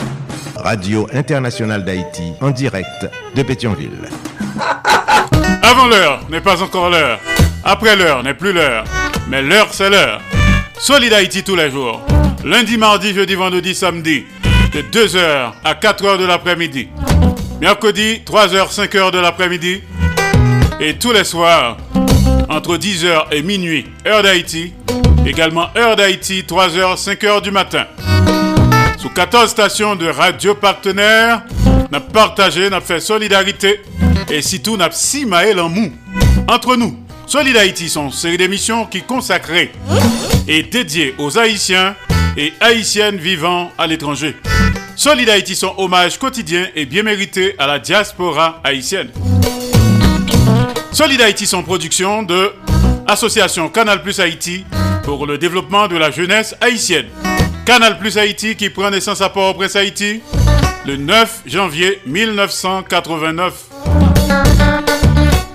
Radio Internationale d'Haïti, en direct de Pétionville. <laughs> Avant l'heure n'est pas encore l'heure. Après l'heure n'est plus l'heure. Mais l'heure, c'est l'heure. Solid Haïti tous les jours. Lundi, mardi, jeudi, vendredi, samedi. De 2h à 4h de l'après-midi. Mercredi, 3h, 5h de l'après-midi. Et tous les soirs, entre 10h et minuit, heure d'Haïti. Également heure d'Haïti, 3h, 5h du matin. Sous 14 stations de radio partenaires, n'a partagé, n'a fait solidarité et surtout n'a si maël en mou. Entre nous, Solid Haïti sont une série d'émissions qui consacrées et dédiées aux Haïtiens et Haïtiennes vivant à l'étranger. Solid Haïti son hommage quotidien et bien mérité à la diaspora haïtienne. Solid Haïti son production de Association Canal Plus Haïti pour le développement de la jeunesse haïtienne. Canal Plus Haïti qui prend naissance à Port-au-Prince Haïti le 9 janvier 1989.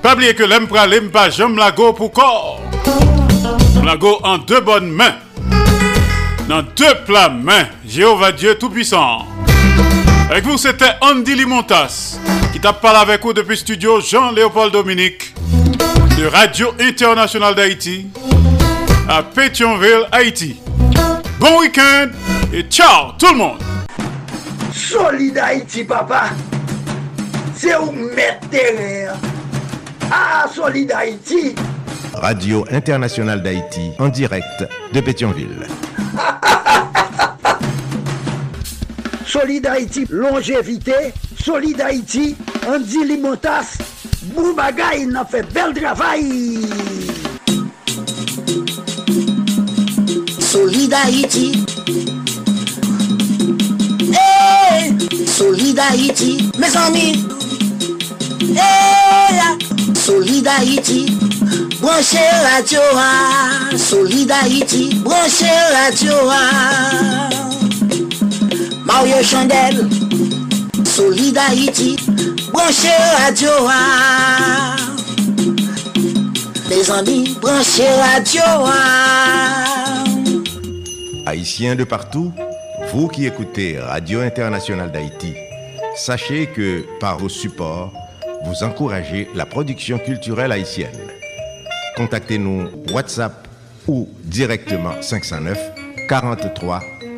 Pas oublier que l'empra l'empa j'aime lago pour corps. Lago en deux bonnes mains. Dans deux plats mains, Jéhovah Dieu Tout-Puissant. Avec vous, c'était Andy Limontas qui t'a parlé avec vous depuis studio Jean-Léopold Dominique de Radio Internationale d'Haïti à Pétionville, Haïti. Bon week-end et ciao tout le monde. Solid Haïti, papa. C'est où mettre terre. Ah, Solid Haïti. Radio Internationale d'Haïti en direct de Pétionville. <laughs> Solid Haïti, longévité. Solid Haïti, Andy Limotas. Boubagaï, il a fait bel travail. Solid Haïti. Hey, Haïti, mes amis. Hey, Solid Haïti, branchez radio. ah. Solid Haïti, branchez radio. ah. Mario Chandel, Solid Haïti, branchez radio. ah. Les amis, branchez radio. Haïtiens de partout, vous qui écoutez Radio Internationale d'Haïti, sachez que par vos supports, vous encouragez la production culturelle haïtienne. Contactez-nous WhatsApp ou directement 509 43